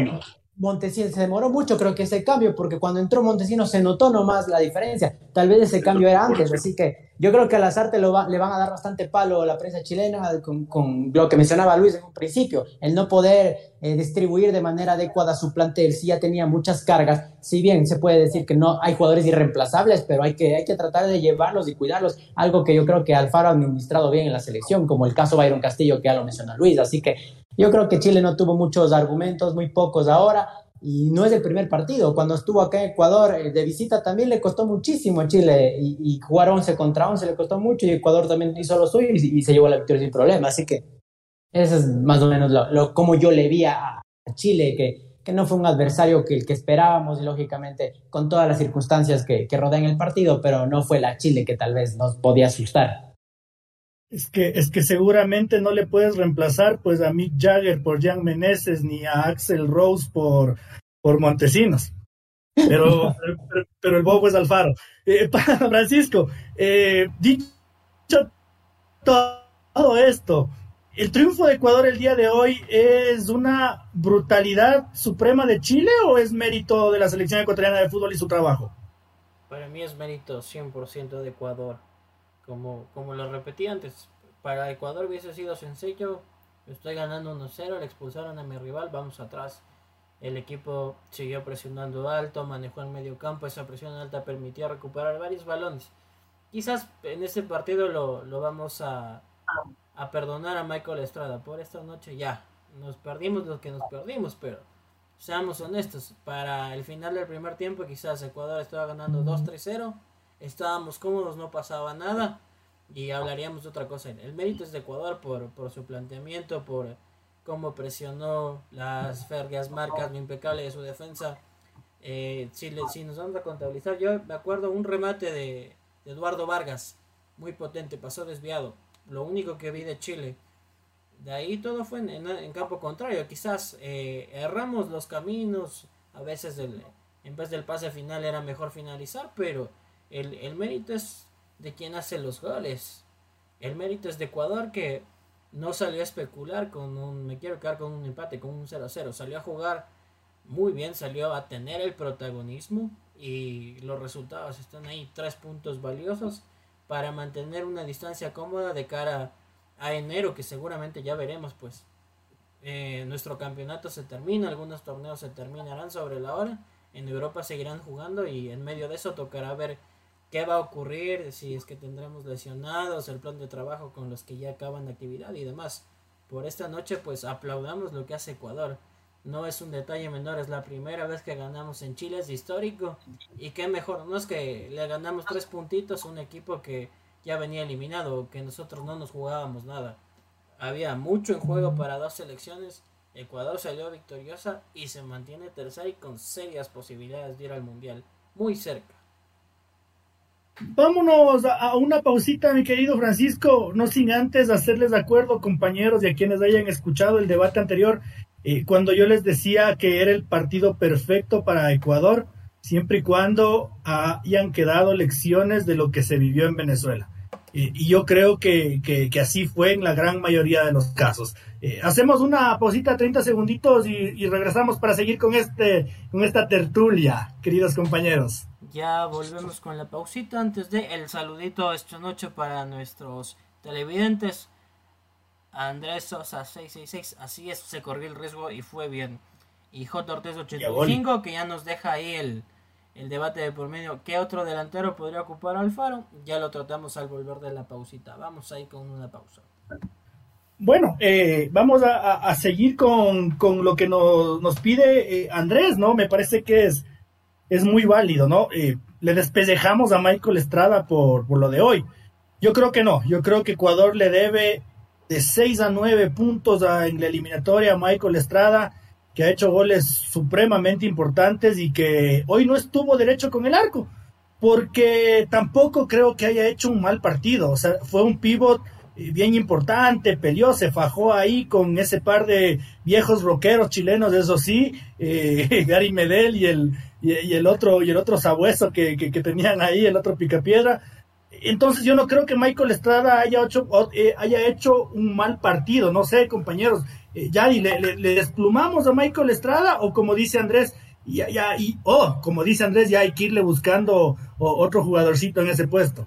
[SPEAKER 4] Montesinos se demoró mucho, creo que ese cambio, porque cuando entró Montesinos se notó nomás la diferencia. Tal vez ese cambio era antes, así que yo creo que a Lazarte lo le van a dar bastante palo a la prensa chilena con, lo que mencionaba Luis en un principio, el no poder eh, distribuir de manera adecuada su plantel, si ya tenía muchas cargas, si bien se puede decir que no hay jugadores irreemplazables, pero hay que, hay que tratar de llevarlos y cuidarlos, algo que yo creo que Alfaro ha administrado bien en la selección, como el caso Byron Castillo que ya lo menciona Luis, así que yo creo que Chile no tuvo muchos argumentos, muy pocos ahora, y no es el primer partido. Cuando estuvo acá en Ecuador eh, de visita también le costó muchísimo a Chile y, jugar 11 contra 11 le costó mucho y Ecuador también hizo lo suyo y, se llevó la victoria sin problema. Así que eso es más o menos lo, como yo le vi a, Chile, que, que, no fue un adversario que, que esperábamos, lógicamente, con todas las circunstancias que, que rodean el partido, pero no fue la Chile que tal vez nos podía asustar.
[SPEAKER 1] Es que, es que seguramente no le puedes reemplazar pues a Mick Jagger por Jan Meneses ni a Axel Rose por, por Montesinos. Pero, pero, el bobo es Alfaro. Eh, para Francisco, eh, dicho todo esto, ¿el triunfo de Ecuador el día de hoy es una brutalidad suprema de Chile o es mérito de la selección ecuatoriana de fútbol y su trabajo?
[SPEAKER 5] Para mí es mérito 100% de Ecuador como, como lo repetí antes, para Ecuador hubiese sido sencillo. Estoy ganando 1-0, le expulsaron a mi rival, vamos atrás. El equipo siguió presionando alto, manejó el medio campo, esa presión alta permitió recuperar varios balones. Quizás en ese partido lo, lo vamos a, a perdonar a Michael Estrada. Por esta noche ya, nos perdimos lo que nos perdimos, pero seamos honestos, para el final del primer tiempo quizás Ecuador estaba ganando 2-3-0 estábamos cómodos, no pasaba nada y hablaríamos de otra cosa. El mérito es de Ecuador por, por su planteamiento, por cómo presionó las férreas marcas, lo impecable de su defensa. Eh, si, nos vamos a contabilizar, yo me acuerdo un remate de, Eduardo Vargas, muy potente, pasó desviado. Lo único que vi de Chile. De ahí todo fue en, campo contrario. Quizás eh, erramos los caminos. A veces en vez del pase final era mejor finalizar, pero el, mérito es de quien hace los goles. El mérito es de Ecuador que no salió a especular con un, me quiero quedar con un empate, con un 0-0. Salió a jugar muy bien, salió a tener el protagonismo y los resultados están ahí, tres puntos valiosos para mantener una distancia cómoda de cara a enero, que seguramente ya veremos, pues eh, nuestro campeonato se termina, algunos torneos se terminarán sobre la hora, en Europa seguirán jugando y en medio de eso tocará ver qué va a ocurrir, si es que tendremos lesionados, el plan de trabajo con los que ya acaban de actividad y demás. Por esta noche pues aplaudamos lo que hace Ecuador. No es un detalle menor, es la primera vez que ganamos en Chile, es histórico. Y qué mejor, no es que le ganamos tres puntitos a un equipo que ya venía eliminado, que nosotros no nos jugábamos nada. Había mucho en juego para dos selecciones. Ecuador salió victoriosa y se mantiene tercera y con serias posibilidades de ir al Mundial. Muy cerca.
[SPEAKER 1] Vámonos a, una pausita, mi querido Francisco, no sin antes hacerles de acuerdo, compañeros, y a quienes hayan escuchado el debate anterior, eh, cuando yo les decía que era el partido perfecto para Ecuador, siempre y cuando hayan quedado lecciones de lo que se vivió en Venezuela. Eh, y yo creo que, así fue en la gran mayoría de los casos. Eh, hacemos una pausita, 30 segunditos, y, y regresamos para seguir con, este, con esta tertulia, queridos compañeros.
[SPEAKER 5] Ya volvemos con la pausita antes de el saludito esta noche para nuestros televidentes. Andrés Sosa 666, así es, se corrió el riesgo y fue bien. Y J. Ortiz 85 que ya nos deja ahí el, el debate de por medio. ¿Qué otro delantero podría ocupar Alfaro? Ya lo tratamos al volver de la pausita. Vamos ahí con una pausa.
[SPEAKER 1] Bueno, eh, vamos a, seguir con, lo que nos, nos pide eh, Andrés, ¿no? Me parece que es es muy válido, ¿no? Eh, le despellejamos a Michael Estrada por, por lo de hoy. Yo creo que no, yo creo que Ecuador le debe de 6 a 9 puntos en la eliminatoria a Michael Estrada, que ha hecho goles supremamente importantes y que hoy no estuvo derecho con el arco, porque tampoco creo que haya hecho un mal partido, o sea, fue un pivot eh, bien importante, peleó, se fajó ahí con ese par de viejos rockeros chilenos, eso sí, eh, Gary Medel y el, y, el otro y el otro sabueso que, que, tenían ahí, el otro picapiedra. Entonces yo no creo que Michael Estrada haya hecho, eh, haya hecho un mal partido, no sé, compañeros. Eh, ya, y le, desplumamos a Michael Estrada o como dice Andrés, ya, ya, y, oh, como dice Andrés, ya hay que irle buscando otro jugadorcito en ese puesto.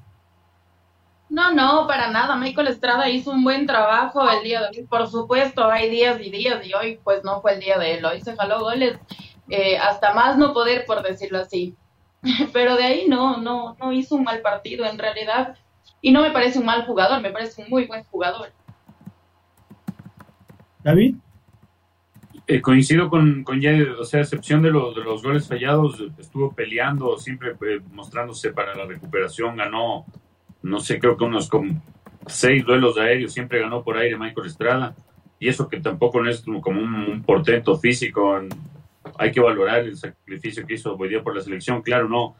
[SPEAKER 2] No, no, para nada. Michael Estrada hizo un buen trabajo el día de hoy. Por supuesto, hay días y días y hoy pues no fue el día de él. Hoy se jaló goles eh, hasta más no poder, por decirlo así. Pero de ahí no, no, no hizo un mal partido en realidad. Y no me parece un mal jugador, me parece un muy buen jugador.
[SPEAKER 1] David.
[SPEAKER 3] Eh, coincido con, con o sea, a excepción de, los de los goles fallados, estuvo peleando, siempre eh, mostrándose para la recuperación, ganó no sé, creo que unos como seis duelos aéreos, siempre ganó por aire Michael Estrada, y eso que tampoco no es como un, portento físico, hay que valorar el sacrificio que hizo hoy día por la selección, claro, no,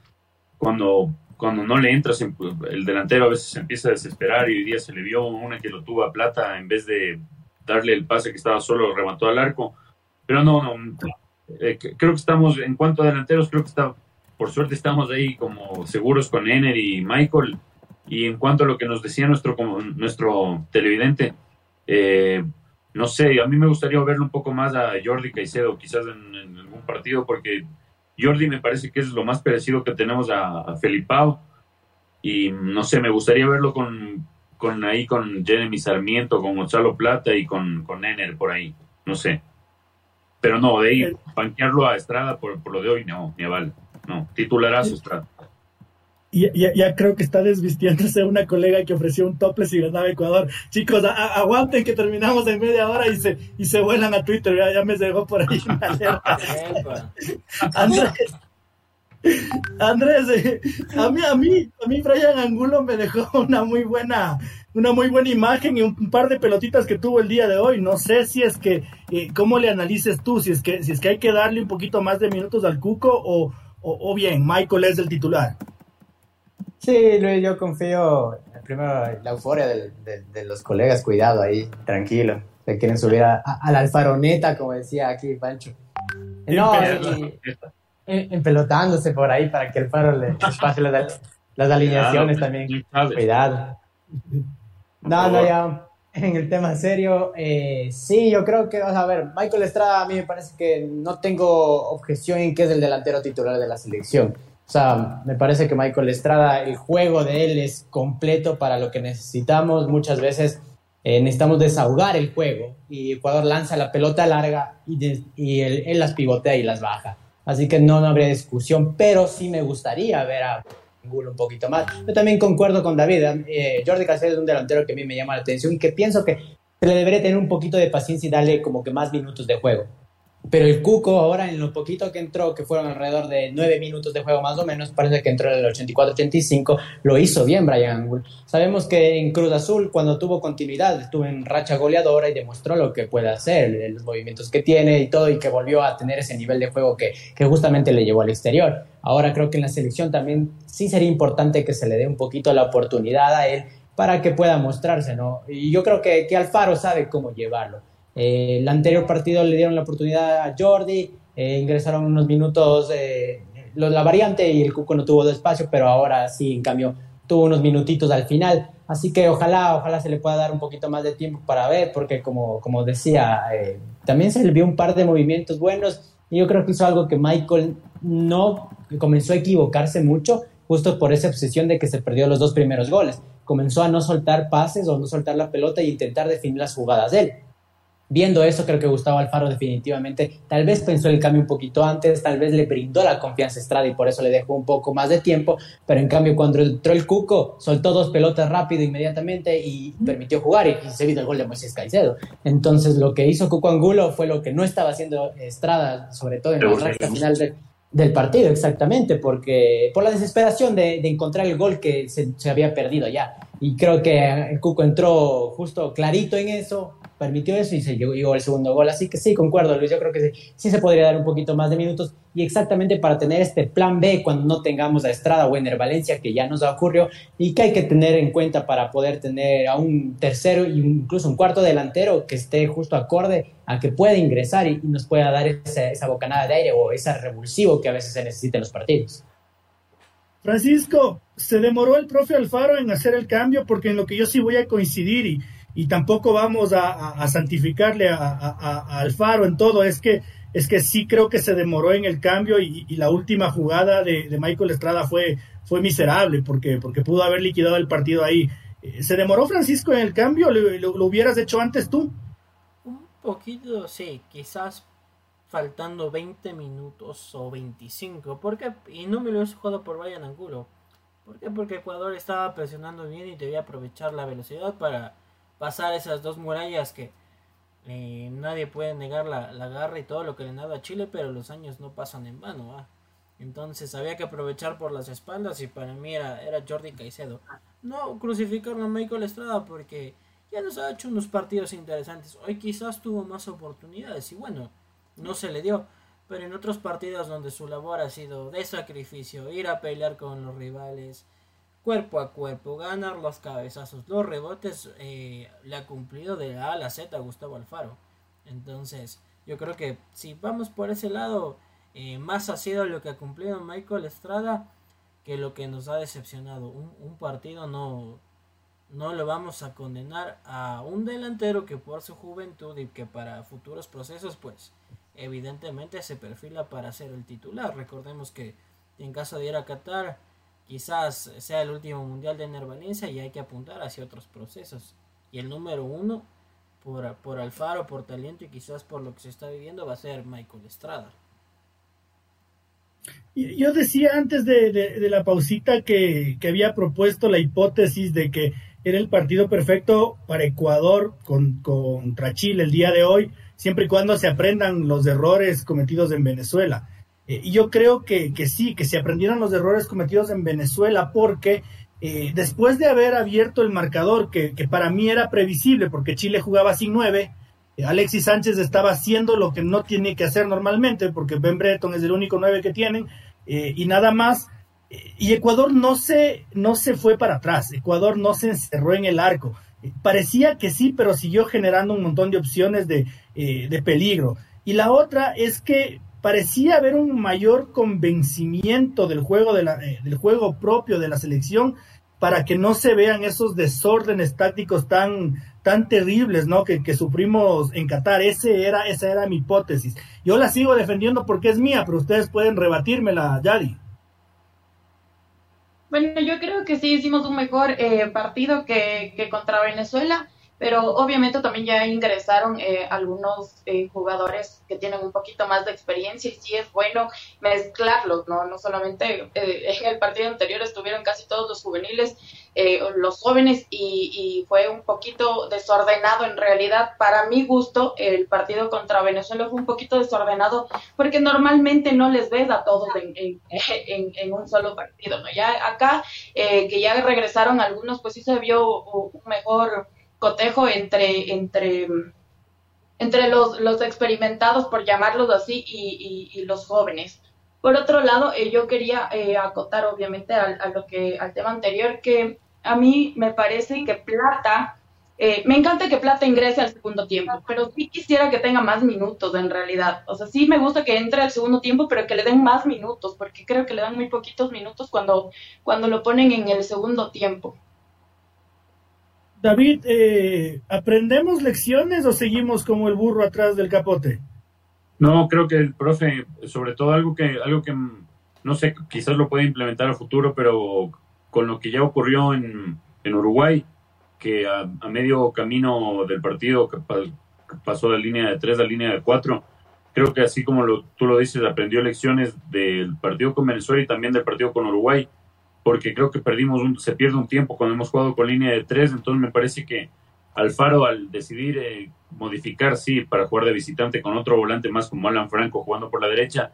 [SPEAKER 3] cuando, cuando no le entras, el delantero a veces se empieza a desesperar y hoy día se le vio una que lo tuvo a plata en vez de darle el pase que estaba solo, remató al arco, pero no, no, eh, creo que estamos, en cuanto a delanteros, creo que está, por suerte estamos ahí como seguros con Ener y Michael, y en cuanto a lo que nos decía nuestro, nuestro televidente, eh, no sé, a mí me gustaría verlo un poco más a Jordi Caicedo, quizás en, algún partido, porque Jordi me parece que es lo más parecido que tenemos a, a Felipao. Y no sé, me gustaría verlo con, con ahí con Jeremy Sarmiento, con Gonzalo Plata y con, con Ener por ahí. No sé. Pero no, de ahí, banquearlo a Estrada por, por lo de hoy, no, ni vale. No, titularazo Estrada
[SPEAKER 1] y ya, creo que está desvistiéndose una colega que ofreció un topless y ganaba Ecuador. Chicos, aguanten que terminamos en media hora y se, y se vuelan a Twitter. Ya, me llegó por ahí Andrés, Andrés eh, a mí, a mí, a mí Brian Angulo me dejó una muy buena, una muy buena imagen y un, par de pelotitas que tuvo el día de hoy. No sé si es que, eh, cómo le analices tú, si es que, si es que hay que darle un poquito más de minutos al Cuco o, o, o bien, Michael es el titular.
[SPEAKER 4] Sí, Luis, yo confío, primero, la euforia de, los colegas, cuidado ahí, tranquilo. Se quieren subir a, la alfaroneta, como decía aquí Pancho. No, empelotándose por ahí para que el faro le pase las, alineaciones también. Cuidado. No, no, ya en el tema serio, eh, sí, yo creo que, vamos a ver, Michael Estrada a mí me parece que no tengo objeción en que es el delantero titular de la selección o sea, me parece que Michael Estrada, el juego de él es completo para lo que necesitamos. Muchas veces eh, necesitamos desahogar el juego y Ecuador lanza la pelota larga y, él, las pivotea y las baja. Así que no, no habría discusión, pero sí me gustaría ver a Angulo un poquito más. Yo también concuerdo con David. Eh, Jordi Caicedo es un delantero que a mí me llama la atención y que pienso que se le debería tener un poquito de paciencia y darle como que más minutos de juego. Pero el Cuco ahora en lo poquito que entró, que fueron alrededor de nueve minutos de juego más o menos, parece que entró en el 84-85, lo hizo bien Brian Angulo. Sabemos que en Cruz Azul cuando tuvo continuidad estuvo en racha goleadora y demostró lo que puede hacer, los movimientos que tiene y todo y que volvió a tener ese nivel de juego que, que justamente le llevó al exterior. Ahora creo que en la selección también sí sería importante que se le dé un poquito la oportunidad a él para que pueda mostrarse, ¿no? Y yo creo que, que Alfaro sabe cómo llevarlo eh, el anterior partido le dieron la oportunidad a Jordi, eh, ingresaron unos minutos eh, la variante y el Cuco no tuvo espacio, pero ahora sí, en cambio, tuvo unos minutitos al final. Así que ojalá, ojalá se le pueda dar un poquito más de tiempo para ver, porque como, como decía, también se le vio un par de movimientos buenos y yo creo que hizo algo que Michael no comenzó a equivocarse mucho, justo por esa obsesión de que se perdió los dos primeros goles. Comenzó a no soltar pases o no soltar la pelota e intentar definir las jugadas de él viendo eso, creo que Gustavo Alfaro definitivamente tal vez pensó el cambio un poquito antes, tal vez le brindó la confianza a Estrada y por eso le dejó un poco más de tiempo, pero en cambio cuando entró el Cuco, soltó dos pelotas rápido inmediatamente y permitió jugar y, se vino el gol de Moisés Caicedo. Entonces lo que hizo Cuco Angulo fue lo que no estaba haciendo Estrada, sobre todo en la recta final del partido, exactamente, porque por la desesperación de, encontrar el gol que se, se, había perdido ya. Y creo que el Cuco entró justo clarito en eso, permitió eso y se llegó, el segundo gol. Así que sí, concuerdo, Luis. Yo creo que sí, se podría dar un poquito más de minutos y exactamente para tener este plan B cuando no tengamos a Estrada o Ener Valencia, que ya nos ocurrió y que hay que tener en cuenta para poder tener a un tercero y incluso un cuarto delantero que esté justo acorde a que pueda ingresar y, nos pueda dar esa, esa bocanada de aire o ese revulsivo que a veces se necesita en los partidos.
[SPEAKER 1] Francisco, se demoró el profe Alfaro en hacer el cambio porque en lo que yo sí voy a coincidir y, y tampoco vamos a, santificarle a, Alfaro en todo, es que, es que sí creo que se demoró en el cambio y, la última jugada de, Michael Estrada fue, fue miserable porque, porque pudo haber liquidado el partido ahí. Eh, ¿Se demoró Francisco en el cambio? ¿Lo, lo hubieras hecho antes tú?
[SPEAKER 5] Un poquito, sí, quizás faltando 20 minutos o 25. ¿Por qué? Y no me lo he jugado por Brian Angulo. ¿Por qué? Porque Ecuador estaba presionando bien y debía aprovechar la velocidad para pasar esas dos murallas que eh, nadie puede negar la, la, garra y todo lo que le dado a Chile, pero los años no pasan en vano. Entonces había que aprovechar por las espaldas y para mí era, era Jordi Caicedo. No crucificar a Michael Estrada porque ya nos ha hecho unos partidos interesantes. Hoy quizás tuvo más oportunidades y bueno, no se le dio. Pero en otros partidos donde su labor ha sido de sacrificio, ir a pelear con los rivales, cuerpo a cuerpo, ganar los cabezazos, los rebotes, eh, le ha cumplido de A a la Z Gustavo Alfaro. Entonces, yo creo que si vamos por ese lado, eh, más ha sido lo que ha cumplido Michael Estrada que lo que nos ha decepcionado. Un, un partido no, no lo vamos a condenar a un delantero que por su juventud y que para futuros procesos, pues evidentemente se perfila para ser el titular. Recordemos que en caso de ir a Qatar, quizás sea el último mundial de Nervalencia y hay que apuntar hacia otros procesos. Y el número uno, por, por Alfaro, por talento y quizás por lo que se está viviendo, va a ser Michael Estrada.
[SPEAKER 1] Yo decía antes de, la pausita que, había propuesto la hipótesis de que era el partido perfecto para Ecuador con, contra Chile el día de hoy siempre y cuando se aprendan los errores cometidos en Venezuela. Eh, y yo creo que, sí, que se aprendieron los errores cometidos en Venezuela porque eh, después de haber abierto el marcador, que, para mí era previsible porque Chile jugaba sin nueve, eh, Alexis Sánchez estaba haciendo lo que no tiene que hacer normalmente porque Ben Breton es el único nueve que tienen y nada más. Y Ecuador no se, no se fue para atrás, Ecuador no se encerró en el arco. Parecía que sí, pero siguió generando un montón de opciones de, eh, de peligro. Y la otra es que parecía haber un mayor convencimiento del juego, de la, eh, del juego propio de la selección para que no se vean esos desórdenes tácticos tan, tan terribles ¿no? que, que sufrimos en Qatar. Ese era, esa era mi hipótesis. Yo la sigo defendiendo porque es mía, pero ustedes pueden rebatírmela, Yari.
[SPEAKER 2] Bueno, yo creo que sí hicimos un mejor eh, partido que, que, contra Venezuela pero obviamente también ya ingresaron eh, algunos eh, jugadores que tienen un poquito más de experiencia y sí es bueno mezclarlos, ¿no? No solamente eh, en el partido anterior estuvieron casi todos los juveniles, los jóvenes y, y, fue un poquito desordenado en realidad. Para mi gusto, el partido contra Venezuela fue un poquito desordenado porque normalmente no les ves a todos en, en, un solo partido, ¿no? Ya acá, que ya regresaron algunos, pues sí se vio un mejor cotejo entre, entre, entre los, los experimentados, por llamarlos así, y, los jóvenes. Por otro lado, eh, yo quería eh, acotar, obviamente, a, lo que, al tema anterior, que a mí me parece que Plata, eh, me encanta que Plata ingrese al segundo tiempo, pero sí quisiera que tenga más minutos en realidad. O sea, sí me gusta que entre al segundo tiempo, pero que le den más minutos, porque creo que le dan muy poquitos minutos cuando, cuando lo ponen en el segundo tiempo.
[SPEAKER 1] David, eh, ¿aprendemos lecciones o seguimos como el burro atrás del capote?
[SPEAKER 3] No, creo que el profe, sobre todo algo que, algo que no sé, quizás lo puede implementar a futuro, pero con lo que ya ocurrió en, en Uruguay, que a, medio camino del partido que, pasó de la línea de tres a la línea de cuatro, creo que así como lo, tú lo dices, aprendió lecciones del partido con Venezuela y también del partido con Uruguay porque creo que perdimos un, se pierde un tiempo cuando hemos jugado con línea de tres, entonces me parece que Alfaro al decidir eh, modificar, sí, para jugar de visitante con otro volante más como Alan Franco jugando por la derecha,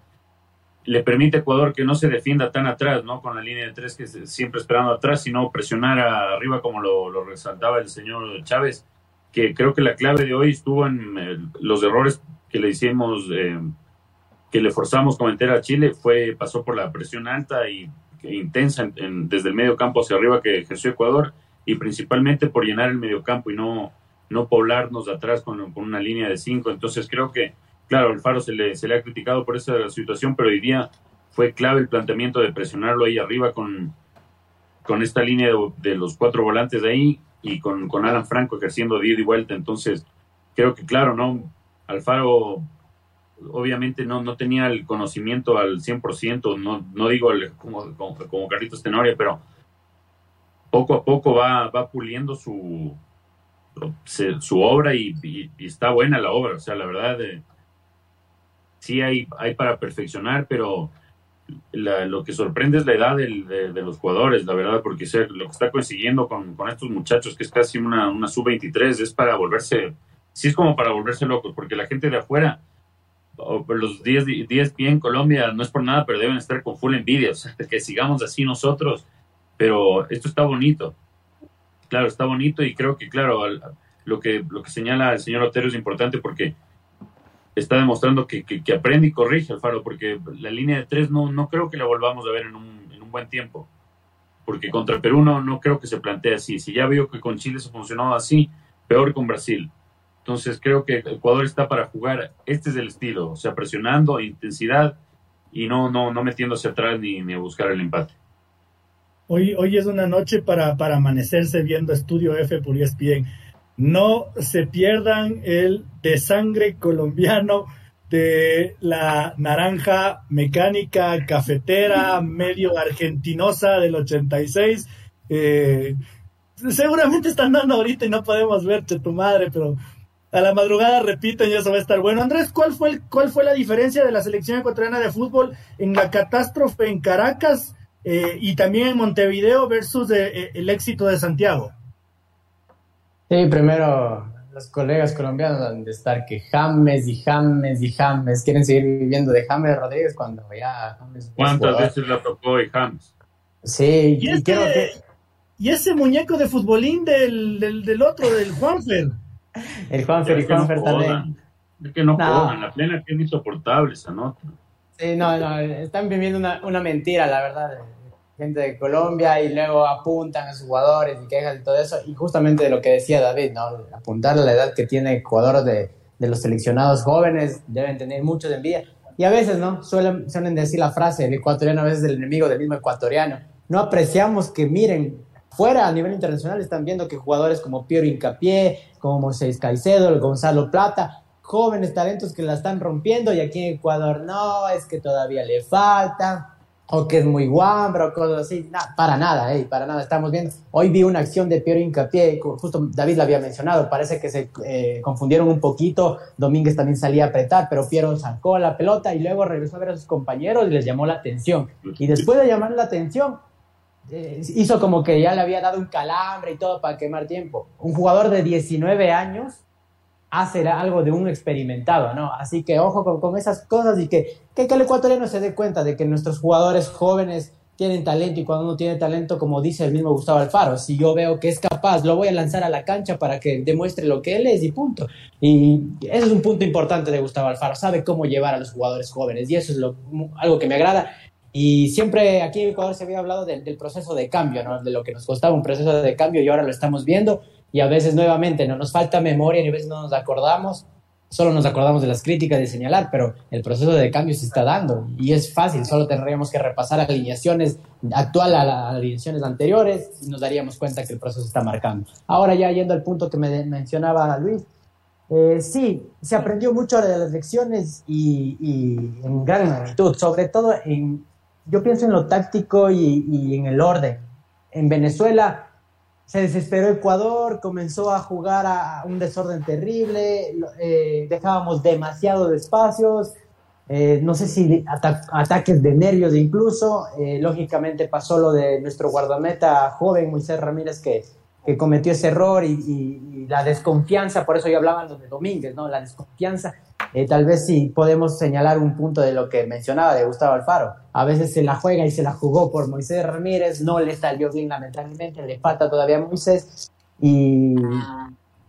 [SPEAKER 3] le permite a Ecuador que no se defienda tan atrás, ¿no? Con la línea de tres que es siempre esperando atrás, sino presionar arriba como lo, resaltaba el señor Chávez, que creo que la clave de hoy estuvo en eh, los errores que le hicimos, eh, que le forzamos cometer a Chile, fue pasó por la presión alta y intensa desde el medio campo hacia arriba que ejerció Ecuador y principalmente por llenar el medio campo y no, no poblarnos de atrás con, una línea de cinco. Entonces creo que, claro, el Faro se le, se le ha criticado por esa situación, pero hoy día fue clave el planteamiento de presionarlo ahí arriba con, con esta línea de, los cuatro volantes de ahí y con, con Alan Franco ejerciendo de ida y vuelta. Entonces, creo que claro, ¿no? Alfaro obviamente no, no tenía el conocimiento al 100%, no, no digo como, como, Carlitos Tenoria, pero poco a poco va, va puliendo su, su obra y, está buena la obra. O sea, la verdad, eh, sí hay, hay para perfeccionar, pero lo que sorprende es la edad de, los jugadores, la verdad, porque lo que está consiguiendo con, estos muchachos, que es casi una, una sub-23, es para volverse, sí es como para volverse locos, porque la gente de afuera, los 10 días bien en Colombia, no es por nada, pero deben estar con full envidia, o sea, que sigamos así nosotros, pero esto está bonito, claro, está bonito y creo que, claro, lo que, lo que señala el señor Otero es importante porque está demostrando que, que, aprende y corrige Alfaro, porque la línea de tres no, no creo que la volvamos a ver en un, en un buen tiempo. Porque contra Perú no, no creo que se plantee así. Si ya vio que con Chile se funcionó así, peor con Brasil. Entonces creo que Ecuador está para jugar. Este es el estilo, o sea, presionando, intensidad y no, no, no metiéndose atrás ni, ni a buscar el empate.
[SPEAKER 1] Hoy, hoy es una noche para, para amanecerse viendo Estudio F por ESPN no se pierdan el de sangre colombiano de la naranja mecánica cafetera medio argentinosa del 86. Eh, seguramente están dando ahorita y no podemos verte tu madre, pero a la madrugada repiten y eso va a estar bueno. Andrés, ¿cuál fue, cuál fue la diferencia de la selección ecuatoriana de fútbol en la catástrofe en Caracas eh, y también en Montevideo versus eh, el éxito de Santiago?
[SPEAKER 4] Sí, primero los colegas colombianos han de estar que James y James y James quieren seguir viviendo de James Rodríguez cuando ya James.
[SPEAKER 3] ¿Cuántas veces le tocó y James?
[SPEAKER 4] Sí,
[SPEAKER 1] y, este que... y ese muñeco de futbolín del, del, otro, del Juanfer.
[SPEAKER 4] El Juanfer y Juanfer también.
[SPEAKER 3] Es que no, no. la plena que es insoportable esa nota.
[SPEAKER 4] Sí, no, no, están viviendo una, una mentira, la verdad gente de Colombia y luego apuntan a sus jugadores y quejas y todo eso. Y justamente de lo que decía David, ¿no? apuntar a la edad que tiene Ecuador de, de los seleccionados jóvenes, deben tener mucho de envidia. Y a veces, ¿no? Suelen, suelen decir la frase, el ecuatoriano a veces es el enemigo del mismo ecuatoriano. No apreciamos que miren, fuera a nivel internacional están viendo que jugadores como Piero Incapié, como Moisés Caicedo, Gonzalo Plata, jóvenes talentos que la están rompiendo y aquí en Ecuador no, es que todavía le falta o que es muy guambra o cosas así. para nada, eh, para nada. Estamos viendo. Hoy vi una acción de Piero Incapié, justo David la había mencionado. Parece que se eh, confundieron un poquito. Domínguez también salía a apretar, pero Piero sacó la pelota y luego regresó a ver a sus compañeros y les llamó la atención. Y después de llamar la atención, eh, hizo como que ya le había dado un calambre y todo para quemar tiempo. Un jugador de 19 años hacer algo de un experimentado, ¿no? Así que ojo con, esas cosas y que, que, el ecuatoriano se dé cuenta de que nuestros jugadores jóvenes tienen talento y cuando uno tiene talento, como dice el mismo Gustavo Alfaro, si yo veo que es capaz, lo voy a lanzar a la cancha para que demuestre lo que él es y punto. Y eso es un punto importante de Gustavo Alfaro, sabe cómo llevar a los jugadores jóvenes y eso es lo, algo que me agrada. Y siempre aquí en Ecuador se había hablado del, del proceso de cambio, ¿no? De lo que nos costaba un proceso de cambio y ahora lo estamos viendo y a veces nuevamente no nos falta memoria y a veces no nos acordamos, solo nos acordamos de las críticas de señalar, pero el proceso de cambio se está dando y es fácil, solo tendríamos que repasar alineaciones actual a las alineaciones anteriores y nos daríamos cuenta que el proceso está marcando. Ahora ya yendo al punto que me mencionaba Luis, eh, sí, se aprendió mucho de las lecciones y, y, en gran magnitud, sobre todo en, yo pienso en lo táctico y, en el orden. En Venezuela se desesperó Ecuador, comenzó a jugar a un desorden terrible, eh, dejábamos demasiados espacios, eh, no sé si ataques de nervios incluso, eh, lógicamente pasó lo de nuestro guardameta joven Moisés Ramírez que, que cometió ese error y, y, la desconfianza, por eso yo hablaba de Domínguez, ¿no? la desconfianza eh, tal vez sí podemos señalar un punto de lo que mencionaba de Gustavo Alfaro. A veces se la juega y se la jugó por Moisés Ramírez, no le salió bien lamentablemente, le falta todavía a Moisés y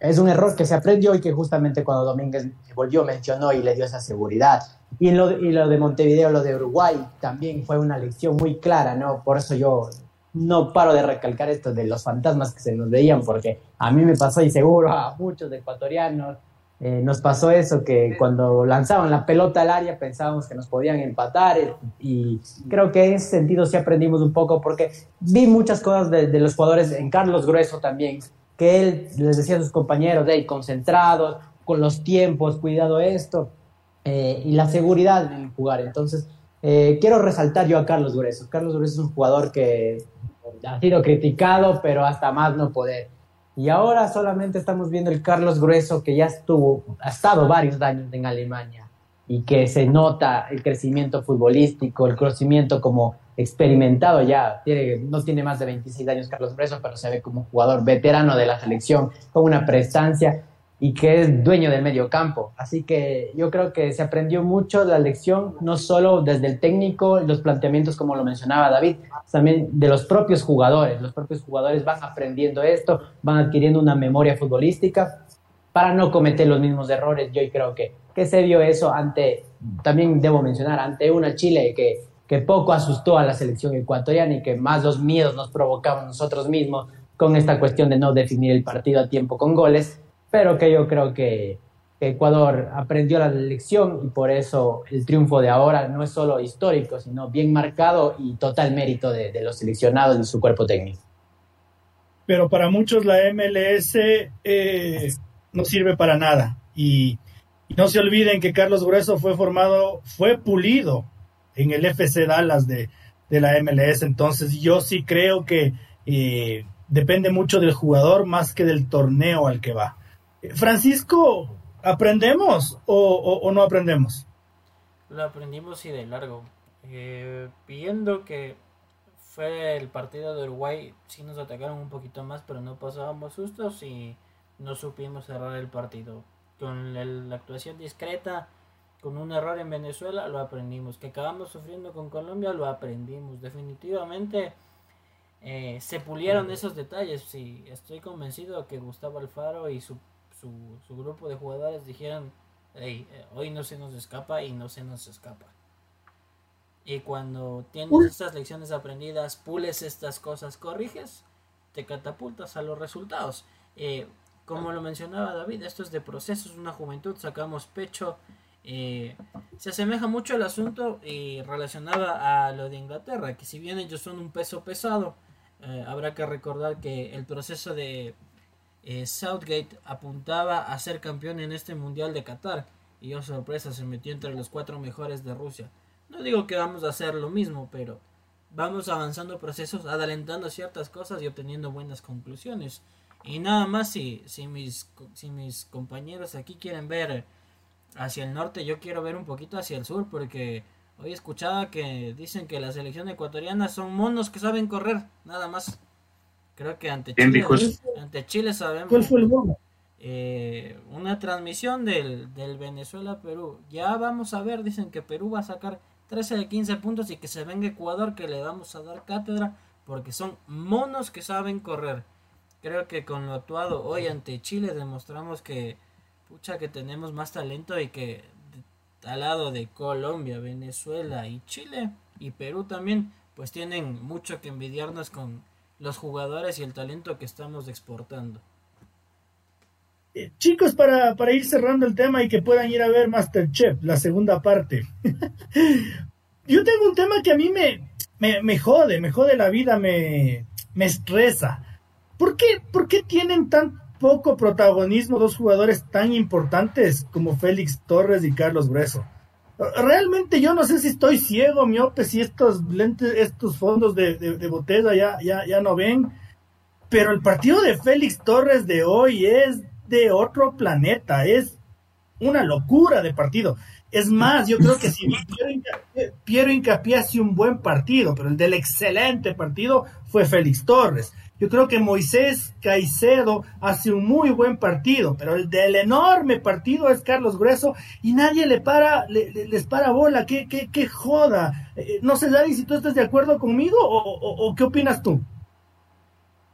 [SPEAKER 4] es un error que se aprendió y que justamente cuando Domínguez volvió mencionó y le dio esa seguridad. Y lo, y lo de Montevideo, lo de Uruguay, también fue una lección muy clara, ¿no? Por eso yo no paro de recalcar esto de los fantasmas que se nos veían, porque a mí me pasó y seguro a muchos ecuatorianos eh, nos pasó eso, que cuando lanzaban la pelota al área pensábamos que nos podían empatar eh, y creo que en ese sentido sí aprendimos un poco porque vi muchas cosas de, los jugadores, en Carlos Grueso también, que él les decía a sus compañeros, de concentrados, con los tiempos, cuidado esto, eh, y la seguridad en jugar. Entonces, quiero resaltar yo a Carlos Grueso. Carlos Grueso es un jugador que ha sido criticado, pero hasta más no poder. Y ahora solamente estamos viendo el Carlos Grueso que ya estuvo, ha estado varios años en Alemania y que se nota el crecimiento futbolístico, el crecimiento como experimentado. Ya, tiene, no tiene más de 26 años Carlos Grueso, pero se ve como un jugador veterano de la selección, con una prestancia y que es dueño del medio campo. Así que yo creo que se aprendió mucho la lección, no solo desde el técnico, los planteamientos como lo mencionaba David, también de los propios jugadores. Los propios jugadores van aprendiendo esto, van adquiriendo una memoria futbolística para no cometer los mismos errores. Yo creo que, que se vio eso ante, también debo mencionar, ante una Chile que, que poco asustó a la selección ecuatoriana y que más los miedos nos provocaban nosotros mismos con esta cuestión de no definir el partido a tiempo con goles pero que yo creo que, Ecuador aprendió la lección y por eso el triunfo de ahora no es solo histórico, sino bien marcado y total mérito de, los seleccionados y su cuerpo técnico.
[SPEAKER 1] Pero para muchos la MLS eh, no sirve para nada y, no se olviden que Carlos Grueso fue formado, fue pulido en el FC Dallas de, la MLS, entonces yo sí creo que eh, depende mucho del jugador más que del torneo al que va. Francisco, ¿aprendemos o, no aprendemos?
[SPEAKER 5] Lo aprendimos y de largo. Eh, viendo que fue el partido de Uruguay, sí nos atacaron un poquito más, pero no pasábamos sustos y no supimos cerrar el partido. Con la actuación discreta, con un error en Venezuela, lo aprendimos. Que acabamos sufriendo con Colombia, lo aprendimos. Definitivamente eh, se pulieron esos detalles y estoy convencido que Gustavo Alfaro y su su, grupo de jugadores dijeron, hey, eh, hoy no se nos escapa y no se nos escapa. Y cuando tienes estas lecciones aprendidas, pules estas cosas, corriges, te catapultas a los resultados. Eh, como lo mencionaba David, esto es de procesos, una juventud, sacamos pecho. Eh, se asemeja mucho al asunto y relacionaba a lo de Inglaterra, que si bien ellos son un peso pesado, habrá que recordar que el proceso de eh, Southgate apuntaba a ser campeón en este Mundial de Qatar y oh sorpresa se metió entre los cuatro mejores de Rusia. No digo que vamos a hacer lo mismo, pero vamos avanzando procesos, adelantando ciertas cosas y obteniendo buenas conclusiones. Y nada más si, si, mis, si mis compañeros aquí quieren ver hacia el norte, yo quiero ver un poquito hacia el sur porque hoy escuchaba que dicen que la selección ecuatoriana son monos que saben correr, nada más. Creo que ante Chile, ante Chile sabemos.
[SPEAKER 1] ¿Cuál fue el
[SPEAKER 5] eh, una transmisión del, del Venezuela-Perú. Ya vamos a ver, dicen que Perú va a sacar 13 de 15 puntos y que se venga Ecuador que le vamos a dar cátedra porque son monos que saben correr. Creo que con lo actuado hoy ante Chile demostramos que pucha que tenemos más talento y que al lado de Colombia, Venezuela y Chile y Perú también pues tienen mucho que envidiarnos con los jugadores y el talento que estamos exportando.
[SPEAKER 1] Eh, chicos, para, para, ir cerrando el tema y que puedan ir a ver Masterchef, la segunda parte. Yo tengo un tema que a mí me, me, jode, me jode la vida, me, me estresa. ¿Por qué, ¿Por qué tienen tan poco protagonismo dos jugadores tan importantes como Félix Torres y Carlos Grueso? Realmente yo no sé si estoy ciego, miope, si estos lentes, estos fondos de, de, botella ya, ya, ya no ven. Pero el partido de Félix Torres de hoy es de otro planeta, es una locura de partido. Es más, yo creo que si Piero Incapié hace un buen partido, pero el del excelente partido fue Félix Torres. Yo creo que Moisés Caicedo hace un muy buen partido, pero el del enorme partido es Carlos Grueso y nadie le para, le, les para bola. ¿Qué, qué, qué joda? Eh, no sé, Dani, si tú estás de acuerdo conmigo o, qué opinas tú.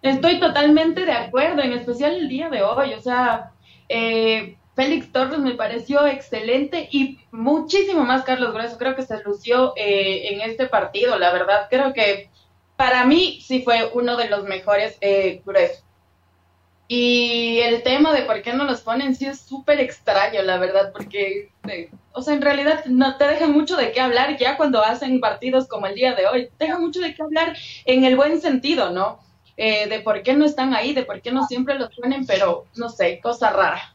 [SPEAKER 2] Estoy totalmente de acuerdo, en especial el día de hoy. O sea, eh, Félix Torres me pareció excelente y muchísimo más Carlos Grueso. Creo que se lució eh, en este partido, la verdad. Creo que para mí sí fue uno de los mejores eh. Y el tema de por qué no los ponen sí es súper extraño, la verdad, porque, eh, o sea, en realidad no te dejan mucho de qué hablar ya cuando hacen partidos como el día de hoy. Te dejan mucho de qué hablar en el buen sentido, ¿no? Eh, de por qué no están ahí, de por qué no siempre los ponen, pero no sé, cosa rara.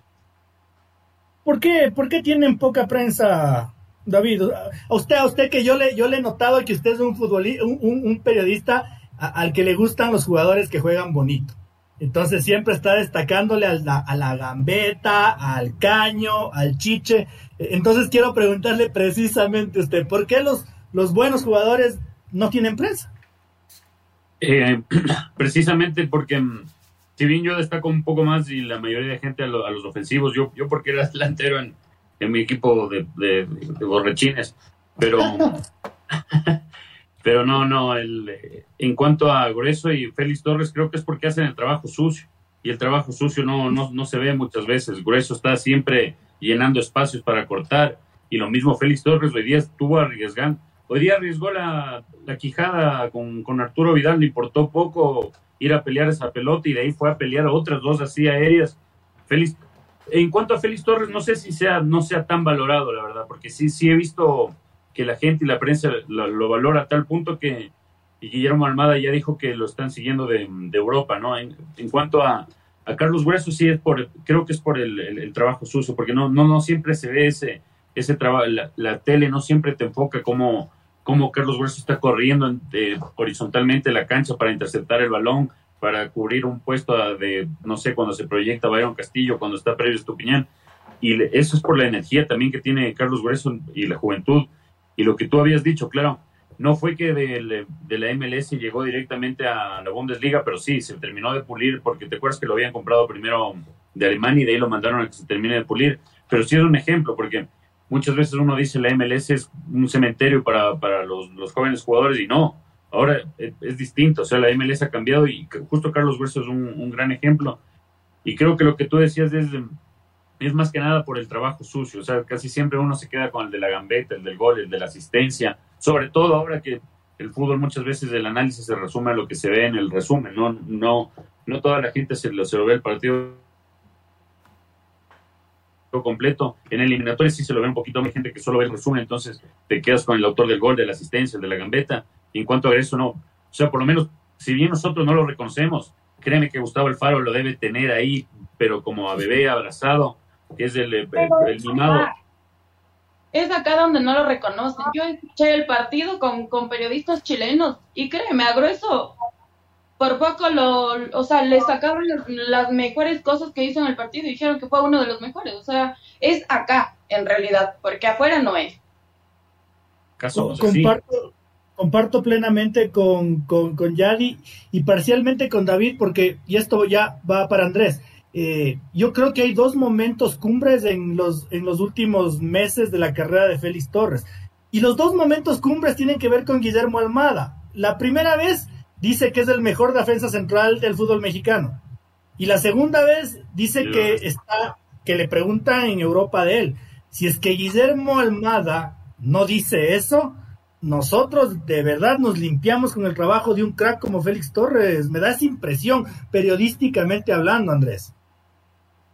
[SPEAKER 1] ¿Por qué, ¿Por qué tienen poca prensa, David? A usted, a usted que yo le, yo le he notado que usted es un futbolista, un, periodista al que le gustan los jugadores que juegan bonito. Entonces siempre está destacándole a la, a la, gambeta, al caño, al chiche. Entonces quiero preguntarle precisamente a usted, ¿por qué los, los buenos jugadores no tienen prensa?
[SPEAKER 3] Eh, precisamente porque mm, si bien yo destaco un poco más y la mayoría de gente a, los ofensivos, yo, yo porque era delantero en, en mi equipo de, de, borrechines, pero, pero no, no, el, en cuanto a Grueso y Félix Torres, creo que es porque hacen el trabajo sucio y el trabajo sucio no, no, no se ve muchas veces. Grueso está siempre llenando espacios para cortar y lo mismo Félix Torres hoy día estuvo arriesgando. Hoy día arriesgó la, la quijada con, con Arturo Vidal, le importó poco ir a pelear esa pelota y de ahí fue a pelear otras dos así aéreas. Félix, en cuanto a Félix Torres, no sé si sea, no sea tan valorado, la verdad, porque sí, sí he visto que la gente y la prensa lo, valora a tal punto que y Guillermo Almada ya dijo que lo están siguiendo de, Europa, ¿no? En, cuanto a, a, Carlos Grueso, sí es por, creo que es por el, trabajo sucio, porque no, no, no siempre se ve ese, ese trabajo, la, tele no siempre te enfoca como cómo Carlos Grueso está corriendo eh, horizontalmente la cancha para interceptar el balón, para cubrir un puesto de, no sé, cuando se proyecta Bayron Castillo, cuando está previo Estupiñán. Y eso es por la energía también que tiene Carlos Grueso y la juventud. Y lo que tú habías dicho, claro, no fue que de, de, la MLS llegó directamente a la Bundesliga, pero sí, se terminó de pulir, porque te acuerdas que lo habían comprado primero de Alemania y de ahí lo mandaron a que se termine de pulir. Pero sí es un ejemplo, porque muchas veces uno dice la MLS es un cementerio para, para los, los, jóvenes jugadores y no, ahora es, distinto, o sea, la MLS ha cambiado y justo Carlos Hueso es un, gran ejemplo. Y creo que lo que tú decías es, es más que nada por el trabajo sucio, o sea, casi siempre uno se queda con el de la gambeta, el del gol, el de la asistencia, sobre todo ahora que el fútbol muchas veces el análisis se resume a lo que se ve en el resumen, no, no, no toda la gente se lo, se lo ve el partido completo. En el eliminatorio sí se lo ve un poquito más gente que solo ve el resumen, entonces te quedas con el autor del gol, de la asistencia, de la gambeta. Y en cuanto a eso, no. O sea, por lo menos, si bien nosotros no lo reconocemos, créeme que Gustavo Alfaro lo debe tener ahí, pero como a bebé abrazado, que es el, el, mimado.
[SPEAKER 2] Es acá donde no lo reconocen. Yo escuché el partido con, con periodistas chilenos y créeme, a grueso por poco lo, o sea, le sacaron las, mejores cosas que hizo en el partido y dijeron que fue uno de los mejores. O sea, es acá, en realidad, porque afuera no es.
[SPEAKER 1] Caso, comparto, comparto plenamente con, con, con Yadi y parcialmente con David, porque, y esto ya va para Andrés. Eh, yo creo que hay dos momentos cumbres en los, en los últimos meses de la carrera de Félix Torres. Y los dos momentos cumbres tienen que ver con Guillermo Almada. La primera vez dice que es el mejor defensa central del fútbol mexicano. Y la segunda vez dice que está, que le preguntan en Europa de él. Si es que Guillermo Almada no dice eso, nosotros de verdad nos limpiamos con el trabajo de un crack como Félix Torres. Me da esa impresión, periodísticamente hablando, Andrés.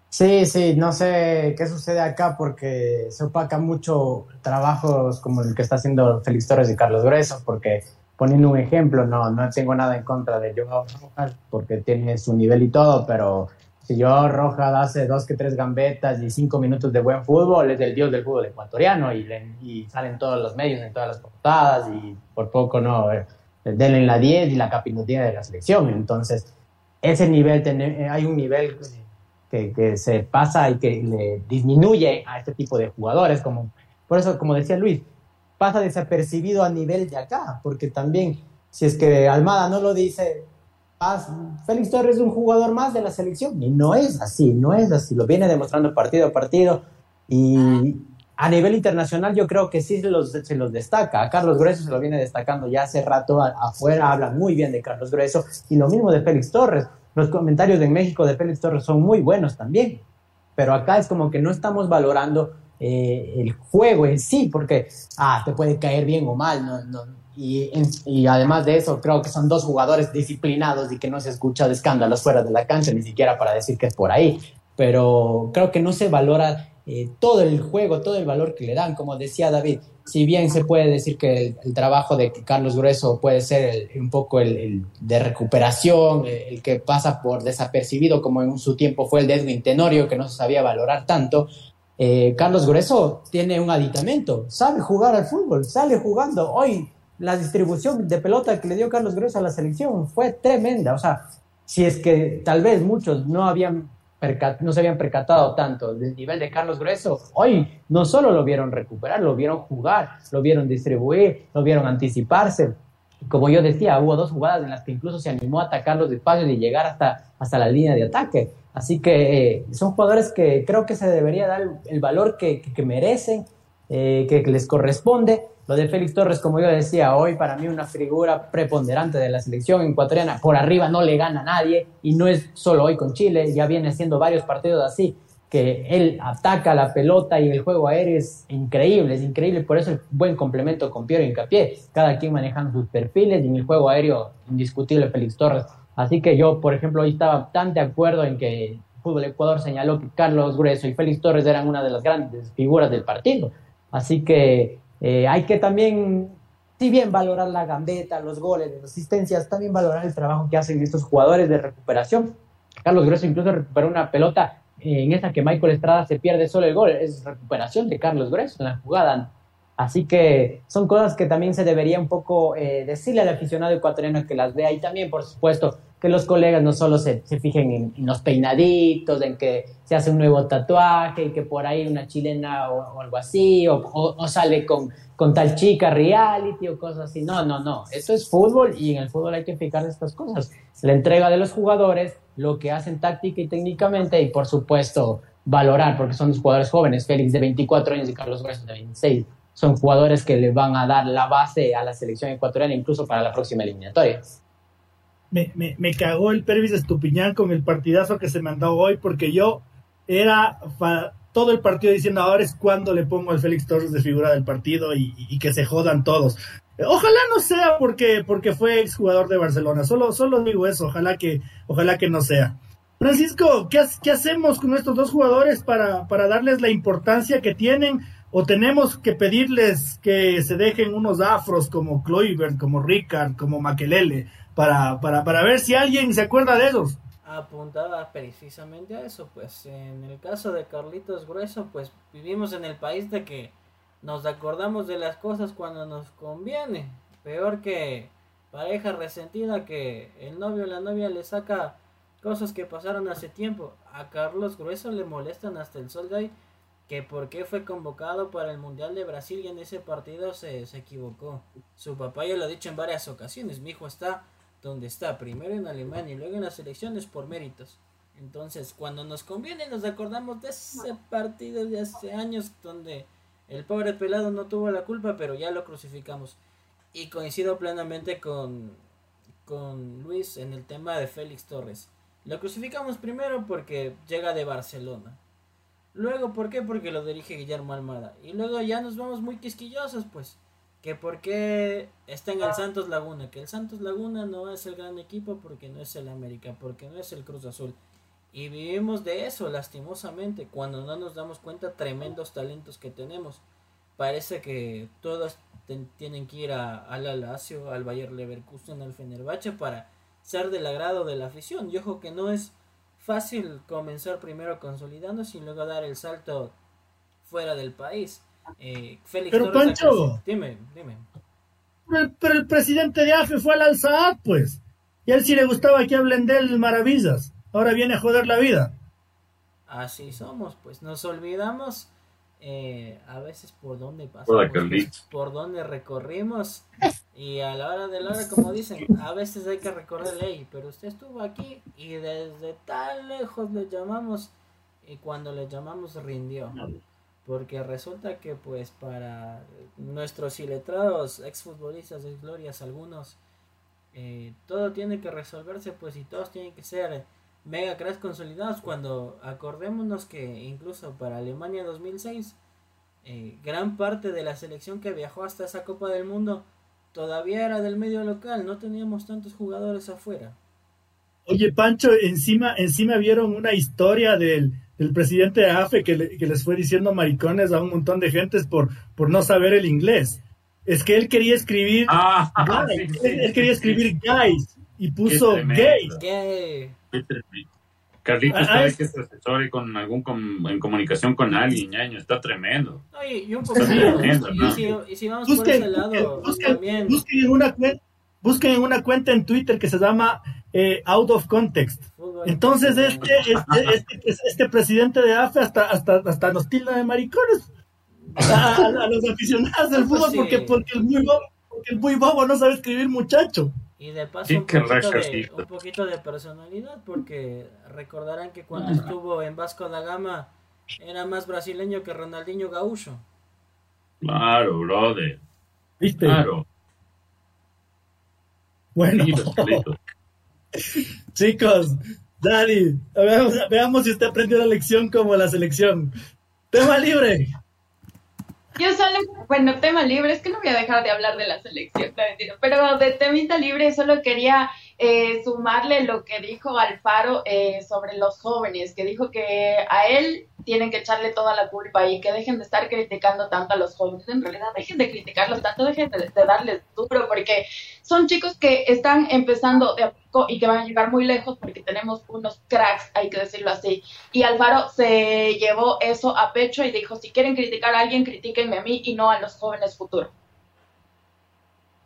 [SPEAKER 4] Sí, sí, no sé qué sucede acá porque se opaca mucho trabajos como el que está haciendo Félix Torres y Carlos Grueso, porque poniendo un ejemplo, no, no tengo nada en contra de Joao porque tiene su nivel y todo, pero si Joao Rojas hace dos que tres gambetas y cinco minutos de buen fútbol, es el dios del fútbol ecuatoriano y, y salen todos los medios, en todas las portadas y por poco no, eh, denle la 10 y la capitulación de la selección. Entonces, ese nivel, eh, hay un nivel que, que se pasa y que le disminuye a este tipo de jugadores, como, por eso, como decía Luis, pasa desapercibido a nivel de acá, porque también, si es que Almada no lo dice, Félix Torres es un jugador más de la selección, y no es así, no es así, lo viene demostrando partido a partido, y a nivel internacional yo creo que sí se los, se los destaca, a Carlos Grueso se lo viene destacando ya hace rato, afuera hablan muy bien de Carlos Grueso, y lo mismo de Félix Torres, los comentarios en México de Félix Torres son muy buenos también, pero acá es como que no estamos valorando eh, el juego en sí, porque ah, te puede caer bien o mal, no, no, y, y, además de eso, creo que son dos jugadores disciplinados y que no se escucha de escándalos fuera de la cancha, ni siquiera para decir que es por ahí. Pero creo que no se valora eh, todo el juego, todo el valor que le dan. Como decía David, si bien se puede decir que el, trabajo de Carlos Grueso puede ser un poco el, de recuperación, el, que pasa por desapercibido, como en su tiempo fue el de Edwin Tenorio, que no se sabía valorar tanto, eh, Carlos Grueso tiene un aditamento, sabe jugar al fútbol, sale jugando. Hoy la distribución de pelota que le dio Carlos Grueso a la selección fue tremenda. O sea, si es que tal vez muchos no habían no se habían percatado tanto del nivel de Carlos Grueso, hoy no solo lo vieron recuperar, lo vieron jugar, lo vieron distribuir, lo vieron anticiparse. Como yo decía, hubo dos jugadas en las que incluso se animó a atacar los espacios y llegar hasta, hasta la línea de ataque. Así que eh, son jugadores que creo que se debería dar el valor que, que, merecen, eh, que les corresponde. Lo de Félix Torres, como yo decía, hoy para mí una figura preponderante de la selección ecuatoriana. Por arriba no le gana a nadie y no es solo hoy con Chile, ya viene siendo varios partidos así, que él ataca la pelota y el juego aéreo es increíble, es increíble. Por eso el buen complemento con Piero Incapié, cada quien manejando sus perfiles y en el juego aéreo indiscutible Félix Torres. Así que yo, por ejemplo, hoy estaba tan de acuerdo en que Fútbol Ecuador señaló que Carlos Grueso y Félix Torres eran una de las grandes figuras del partido. Así que eh, hay que también, si bien valorar la gambeta, los goles, las asistencias, también valorar el trabajo que hacen estos jugadores de recuperación. Carlos Grueso incluso recuperó una pelota eh, en esa que Michael Estrada se pierde solo el gol. Es recuperación de Carlos Grueso en la jugada Así que son cosas que también se debería un poco eh, decirle al aficionado ecuatoriano que las vea y también, por supuesto, que los colegas no solo se, se fijen en, los peinaditos, en que se hace un nuevo tatuaje y que por ahí una chilena o, algo así, o, o, sale con, con, tal chica reality o cosas así. No, no, no. Esto es fútbol y en el fútbol hay que fijar estas cosas. La entrega de los jugadores, lo que hacen táctica y técnicamente y, por supuesto, valorar, porque son dos jugadores jóvenes, Félix de 24 años y Carlos Grueso de 26 son jugadores que le van a dar la base a la selección ecuatoriana incluso para la próxima eliminatoria.
[SPEAKER 1] Me, me, me cagó el Pervis Estupiñán con el partidazo que se mandó hoy porque yo era todo el partido diciendo ahora es cuando le pongo al Félix Torres de figura del partido y, que se jodan todos. Ojalá no sea porque, porque fue exjugador de Barcelona, solo, solo digo eso, ojalá que, ojalá que no sea. Francisco, ¿qué, ¿qué, hacemos con estos dos jugadores para, para darles la importancia que tienen? O tenemos que pedirles que se dejen unos afros como Kloiber, como Ricard, como Makelele, para, para, para ver si alguien se acuerda de ellos.
[SPEAKER 5] Apuntaba precisamente a eso, pues en el caso de Carlitos Grueso, pues vivimos en el país de que nos acordamos de las cosas cuando nos conviene, peor que pareja resentida que el novio o la novia le saca cosas que pasaron hace tiempo. A Carlos Grueso le molestan hasta el sol de hoy que por qué fue convocado para el Mundial de Brasil y en ese partido se, se equivocó. Su papá ya lo ha dicho en varias ocasiones, mi hijo está donde está, primero en Alemania y luego en las elecciones por méritos. Entonces, cuando nos conviene, nos acordamos de ese partido de hace años donde el pobre pelado no tuvo la culpa, pero ya lo crucificamos. Y coincido plenamente con, con Luis en el tema de Félix Torres. Lo crucificamos primero porque llega de Barcelona. Luego, ¿por qué? Porque lo dirige Guillermo Almada. Y luego ya nos vamos muy quisquillosos, pues. Que por qué está en el Santos Laguna. Que el Santos Laguna no es el gran equipo porque no es el América, porque no es el Cruz Azul. Y vivimos de eso, lastimosamente, cuando no nos damos cuenta tremendos talentos que tenemos. Parece que todos tienen que ir a, al Lazio, al Bayer Leverkusen, al Fenerbahce para ser del agrado de la afición. Y ojo que no es fácil comenzar primero consolidándose y luego dar el salto fuera del país. Eh, Félix
[SPEAKER 1] pero Pancho,
[SPEAKER 5] dime, dime.
[SPEAKER 1] Pero el, presidente de AFE fue al Al pues. Y a él sí le gustaba que hablen de él maravillas. Ahora viene a joder la vida.
[SPEAKER 5] Así somos, pues nos olvidamos eh, a veces por dónde pasamos, por dónde recorrimos. Y a la hora de la hora, como dicen, a veces hay que recorrer ley, pero usted estuvo aquí y desde tan lejos le llamamos y cuando le llamamos rindió. Porque resulta que pues para nuestros iletrados, exfutbolistas de glorias, algunos, eh, todo tiene que resolverse pues y todos tienen que ser mega cracks consolidados cuando acordémonos que incluso para Alemania 2006 eh, gran parte de la selección que viajó hasta esa Copa del Mundo todavía era del medio local, no teníamos tantos jugadores afuera.
[SPEAKER 1] Oye, Pancho, encima, encima vieron una historia del, del presidente de AFE que, que, les fue diciendo maricones a un montón de gentes por, por no saber el inglés. Es que él quería escribir
[SPEAKER 3] ah,
[SPEAKER 1] guys, sí, sí, él, él, quería escribir guys y puso gay.
[SPEAKER 5] Gay.
[SPEAKER 3] Carlitos cada vez que se asesore con algún com, en comunicación con alguien, ñaño, está tremendo.
[SPEAKER 5] Oye, y un poco tremendo, y, si, y, si, vamos busquen, por ese lado,
[SPEAKER 1] busquen,
[SPEAKER 5] también.
[SPEAKER 1] Busquen una cuenta, busquen en una cuenta en Twitter que se llama eh, Out of Context. Entonces este, este, este, este, presidente de AFE hasta, hasta, hasta nos tilda de maricones a, a, a los aficionados del fútbol sí. porque, porque, el muy bobo, porque el muy bobo no sabe escribir muchacho.
[SPEAKER 5] Y de paso un, poquito de, un, poquito de, personalidad, porque recordarán que cuando estuvo en Vasco da Gama era más brasileño que Ronaldinho Gaúcho.
[SPEAKER 3] Claro, brother.
[SPEAKER 1] ¿Viste?
[SPEAKER 3] Claro.
[SPEAKER 1] Bueno. Chicos, Dani, veamos, veamos si usted aprendió la lección como la selección. Tema libre.
[SPEAKER 2] Yo solo, bueno, tema libre, es que no voy a dejar de hablar de la selección, pero de temita libre solo quería eh, sumarle lo que dijo Alfaro eh, sobre los jóvenes, que dijo que a él tienen que echarle toda la culpa y que dejen de estar criticando tanto a los jóvenes. En realidad, dejen de criticarlos tanto, dejen de, de darles duro, porque son chicos que están empezando de a poco y que van a llegar muy lejos porque tenemos unos cracks, hay que decirlo así. Y Alfaro se llevó eso a pecho y dijo, si quieren criticar a alguien, critíquenme a mí y no a los jóvenes futuros.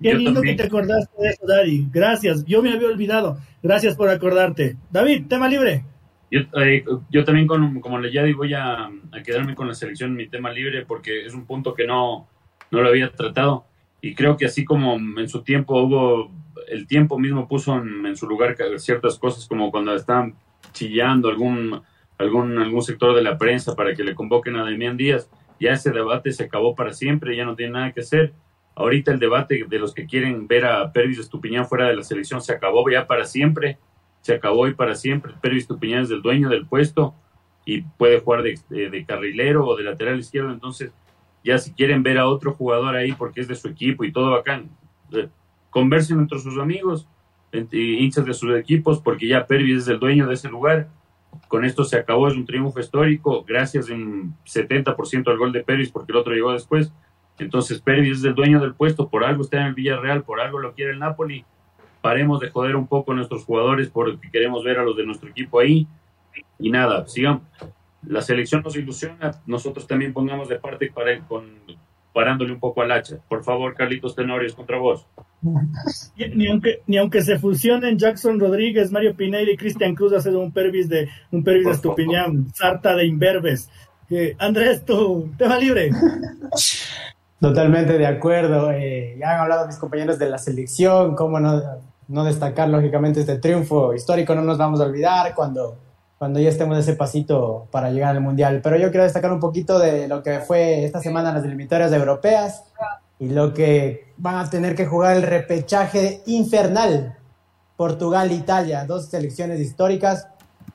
[SPEAKER 1] Qué lindo que te acordaste de eso, Dari. Gracias. Yo me había olvidado. Gracias por acordarte. David, tema libre.
[SPEAKER 3] Yo, eh, yo también, con, como le ya voy a, a, quedarme con la selección, mi tema libre, porque es un punto que no, no lo había tratado. Y creo que así como en su tiempo hubo, el tiempo mismo puso en, en su lugar ciertas cosas, como cuando estaban chillando algún, algún, algún sector de la prensa para que le convoquen a Demián Díaz, ya ese debate se acabó para siempre, ya no tiene nada que hacer. Ahorita el debate de los que quieren ver a Pervis Estupiñán fuera de la selección se acabó ya para siempre se acabó y para siempre. Pervis Tupiñán es el dueño del puesto y puede jugar de, de, de, carrilero o de lateral izquierdo. Entonces, ya si quieren ver a otro jugador ahí porque es de su equipo y todo bacán, eh, conversen entre sus amigos, hinchas de sus equipos, porque ya Pervis es el dueño de ese lugar. Con esto se acabó, es un triunfo histórico, gracias en 70% al gol de Pervis porque el otro llegó después. Entonces, Pervis es el dueño del puesto, por algo está en el Villarreal, por algo lo quiere el Napoli paremos de joder un poco a nuestros jugadores porque queremos ver a los de nuestro equipo ahí. Y nada, sigan. La selección nos ilusiona, nosotros también pongamos de parte para él, con, parándole un poco al hacha. Por favor, Carlitos Tenorios, contra vos.
[SPEAKER 1] Ni aunque, ni aunque se fusionen Jackson Rodríguez, Mario Pineira y Cristian Cruz hacer un pervis de un pervis de Estupiñán, sarta de imberbes. Eh, Andrés, tu tema libre.
[SPEAKER 4] Totalmente de acuerdo. Eh, ya han hablado mis compañeros de la selección, cómo no no destacar lógicamente este triunfo histórico, no nos vamos a olvidar cuando, cuando ya estemos ese pasito para llegar al Mundial. Pero yo quiero destacar un poquito de lo que fue esta semana las eliminatorias europeas y lo que van a tener que jugar el repechaje infernal. Portugal-Italia, dos selecciones históricas.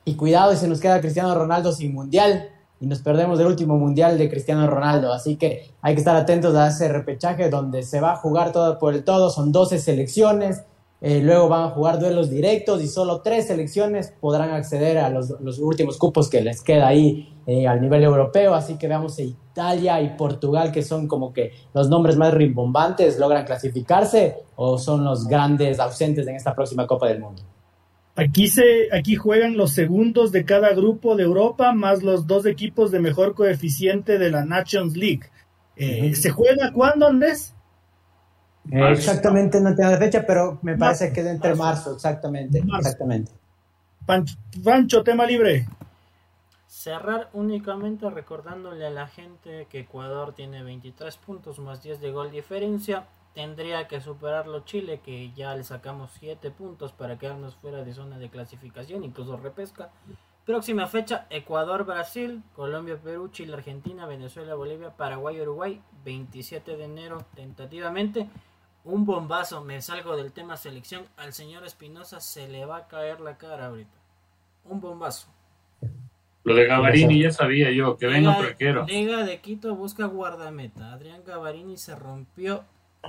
[SPEAKER 4] Y cuidado, y se nos queda Cristiano Ronaldo sin Mundial y nos perdemos del último mundial de Cristiano Ronaldo. Así que hay que estar atentos a ese repechaje donde se va a jugar todo por el todo. Son 12 selecciones. Eh, luego van a jugar duelos directos y solo tres selecciones podrán acceder a los, últimos cupos que les queda ahí eh, al nivel europeo. Así que veamos si Italia y Portugal, que son como que los nombres más rimbombantes, logran clasificarse o son los grandes ausentes en esta próxima Copa del Mundo.
[SPEAKER 1] Aquí, se, aquí juegan los segundos de cada grupo de Europa más los dos equipos de mejor coeficiente de la Nations League. Eh, uh -huh. ¿Se juega cuándo, Andrés?
[SPEAKER 4] Eh, exactamente no tengo la fecha, pero me parece marzo, que es entre marzo, exactamente. Marzo. exactamente.
[SPEAKER 1] Pancho, Pancho, tema libre.
[SPEAKER 5] Cerrar únicamente recordándole a la gente que Ecuador tiene 23 puntos más 10 de gol diferencia. Tendría que superarlo Chile, que ya le sacamos 7 puntos para quedarnos fuera de zona de clasificación, incluso repesca. Próxima fecha, Ecuador, Brasil, Colombia, Perú, Chile, Argentina, Venezuela, Bolivia, Paraguay, Uruguay, 27 de enero tentativamente un bombazo, me salgo del tema selección, al señor Espinosa se le va a caer la cara ahorita. Un bombazo.
[SPEAKER 3] Lo de Gavarini ya sabía yo, que venga
[SPEAKER 5] un Liga de Quito busca guardameta. Adrián Gavarini se rompió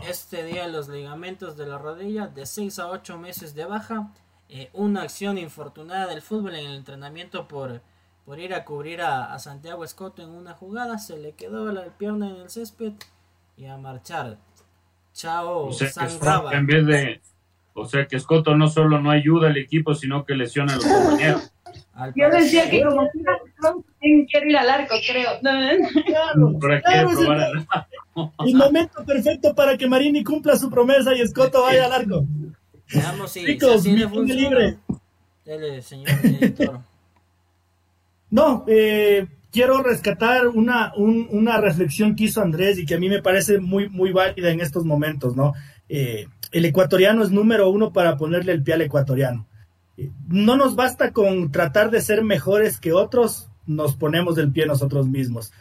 [SPEAKER 5] este día los ligamentos de la rodilla de 6 a 8 meses de baja. Eh, una acción infortunada del fútbol en el entrenamiento por, por ir a cubrir a, Santiago Escoto en una jugada. Se le quedó la pierna en el césped y a marchar. Chao,
[SPEAKER 3] o en vez de, o sea que Escoto no solo no ayuda al equipo, sino que lesiona a los compañeros.
[SPEAKER 2] Yo decía que como quiero ir al arco, creo.
[SPEAKER 1] Claro, el, momento perfecto para que Marini cumpla su promesa y Escoto vaya al arco.
[SPEAKER 5] Veamos si, Chicos, si libre. Dele, señor editor.
[SPEAKER 1] No, eh, quiero rescatar una, una reflexión que hizo Andrés y que a mí me parece muy, muy válida en estos momentos, ¿no? Eh, el ecuatoriano es número uno para ponerle el pie al ecuatoriano no nos basta con tratar de ser mejores que otros, nos ponemos del pie nosotros mismos.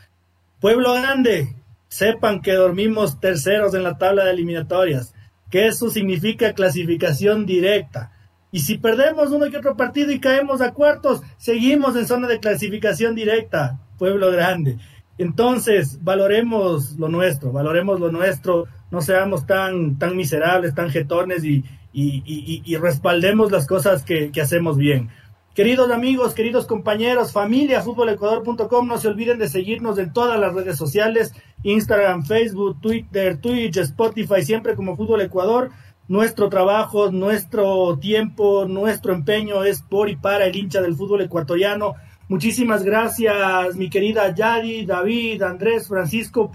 [SPEAKER 1] Pueblo grande, sepan que dormimos terceros en la tabla de eliminatorias, que eso significa clasificación directa. Y si perdemos uno que otro partido y caemos a cuartos, seguimos en zona de clasificación directa, pueblo grande. Entonces, valoremos lo nuestro, valoremos lo nuestro, no seamos tan, tan miserables, tan jetones y, y, respaldemos las cosas que, hacemos bien. Queridos amigos, queridos compañeros, familia, futbolecuador.com, no se olviden de seguirnos en todas las redes sociales, Instagram, Facebook, Twitter, Twitch, Spotify, siempre como Fútbol Ecuador. Nuestro trabajo, nuestro tiempo, nuestro empeño es por y para el hincha del fútbol ecuatoriano. Muchísimas gracias, mi querida Yadi, David, Andrés, Francisco.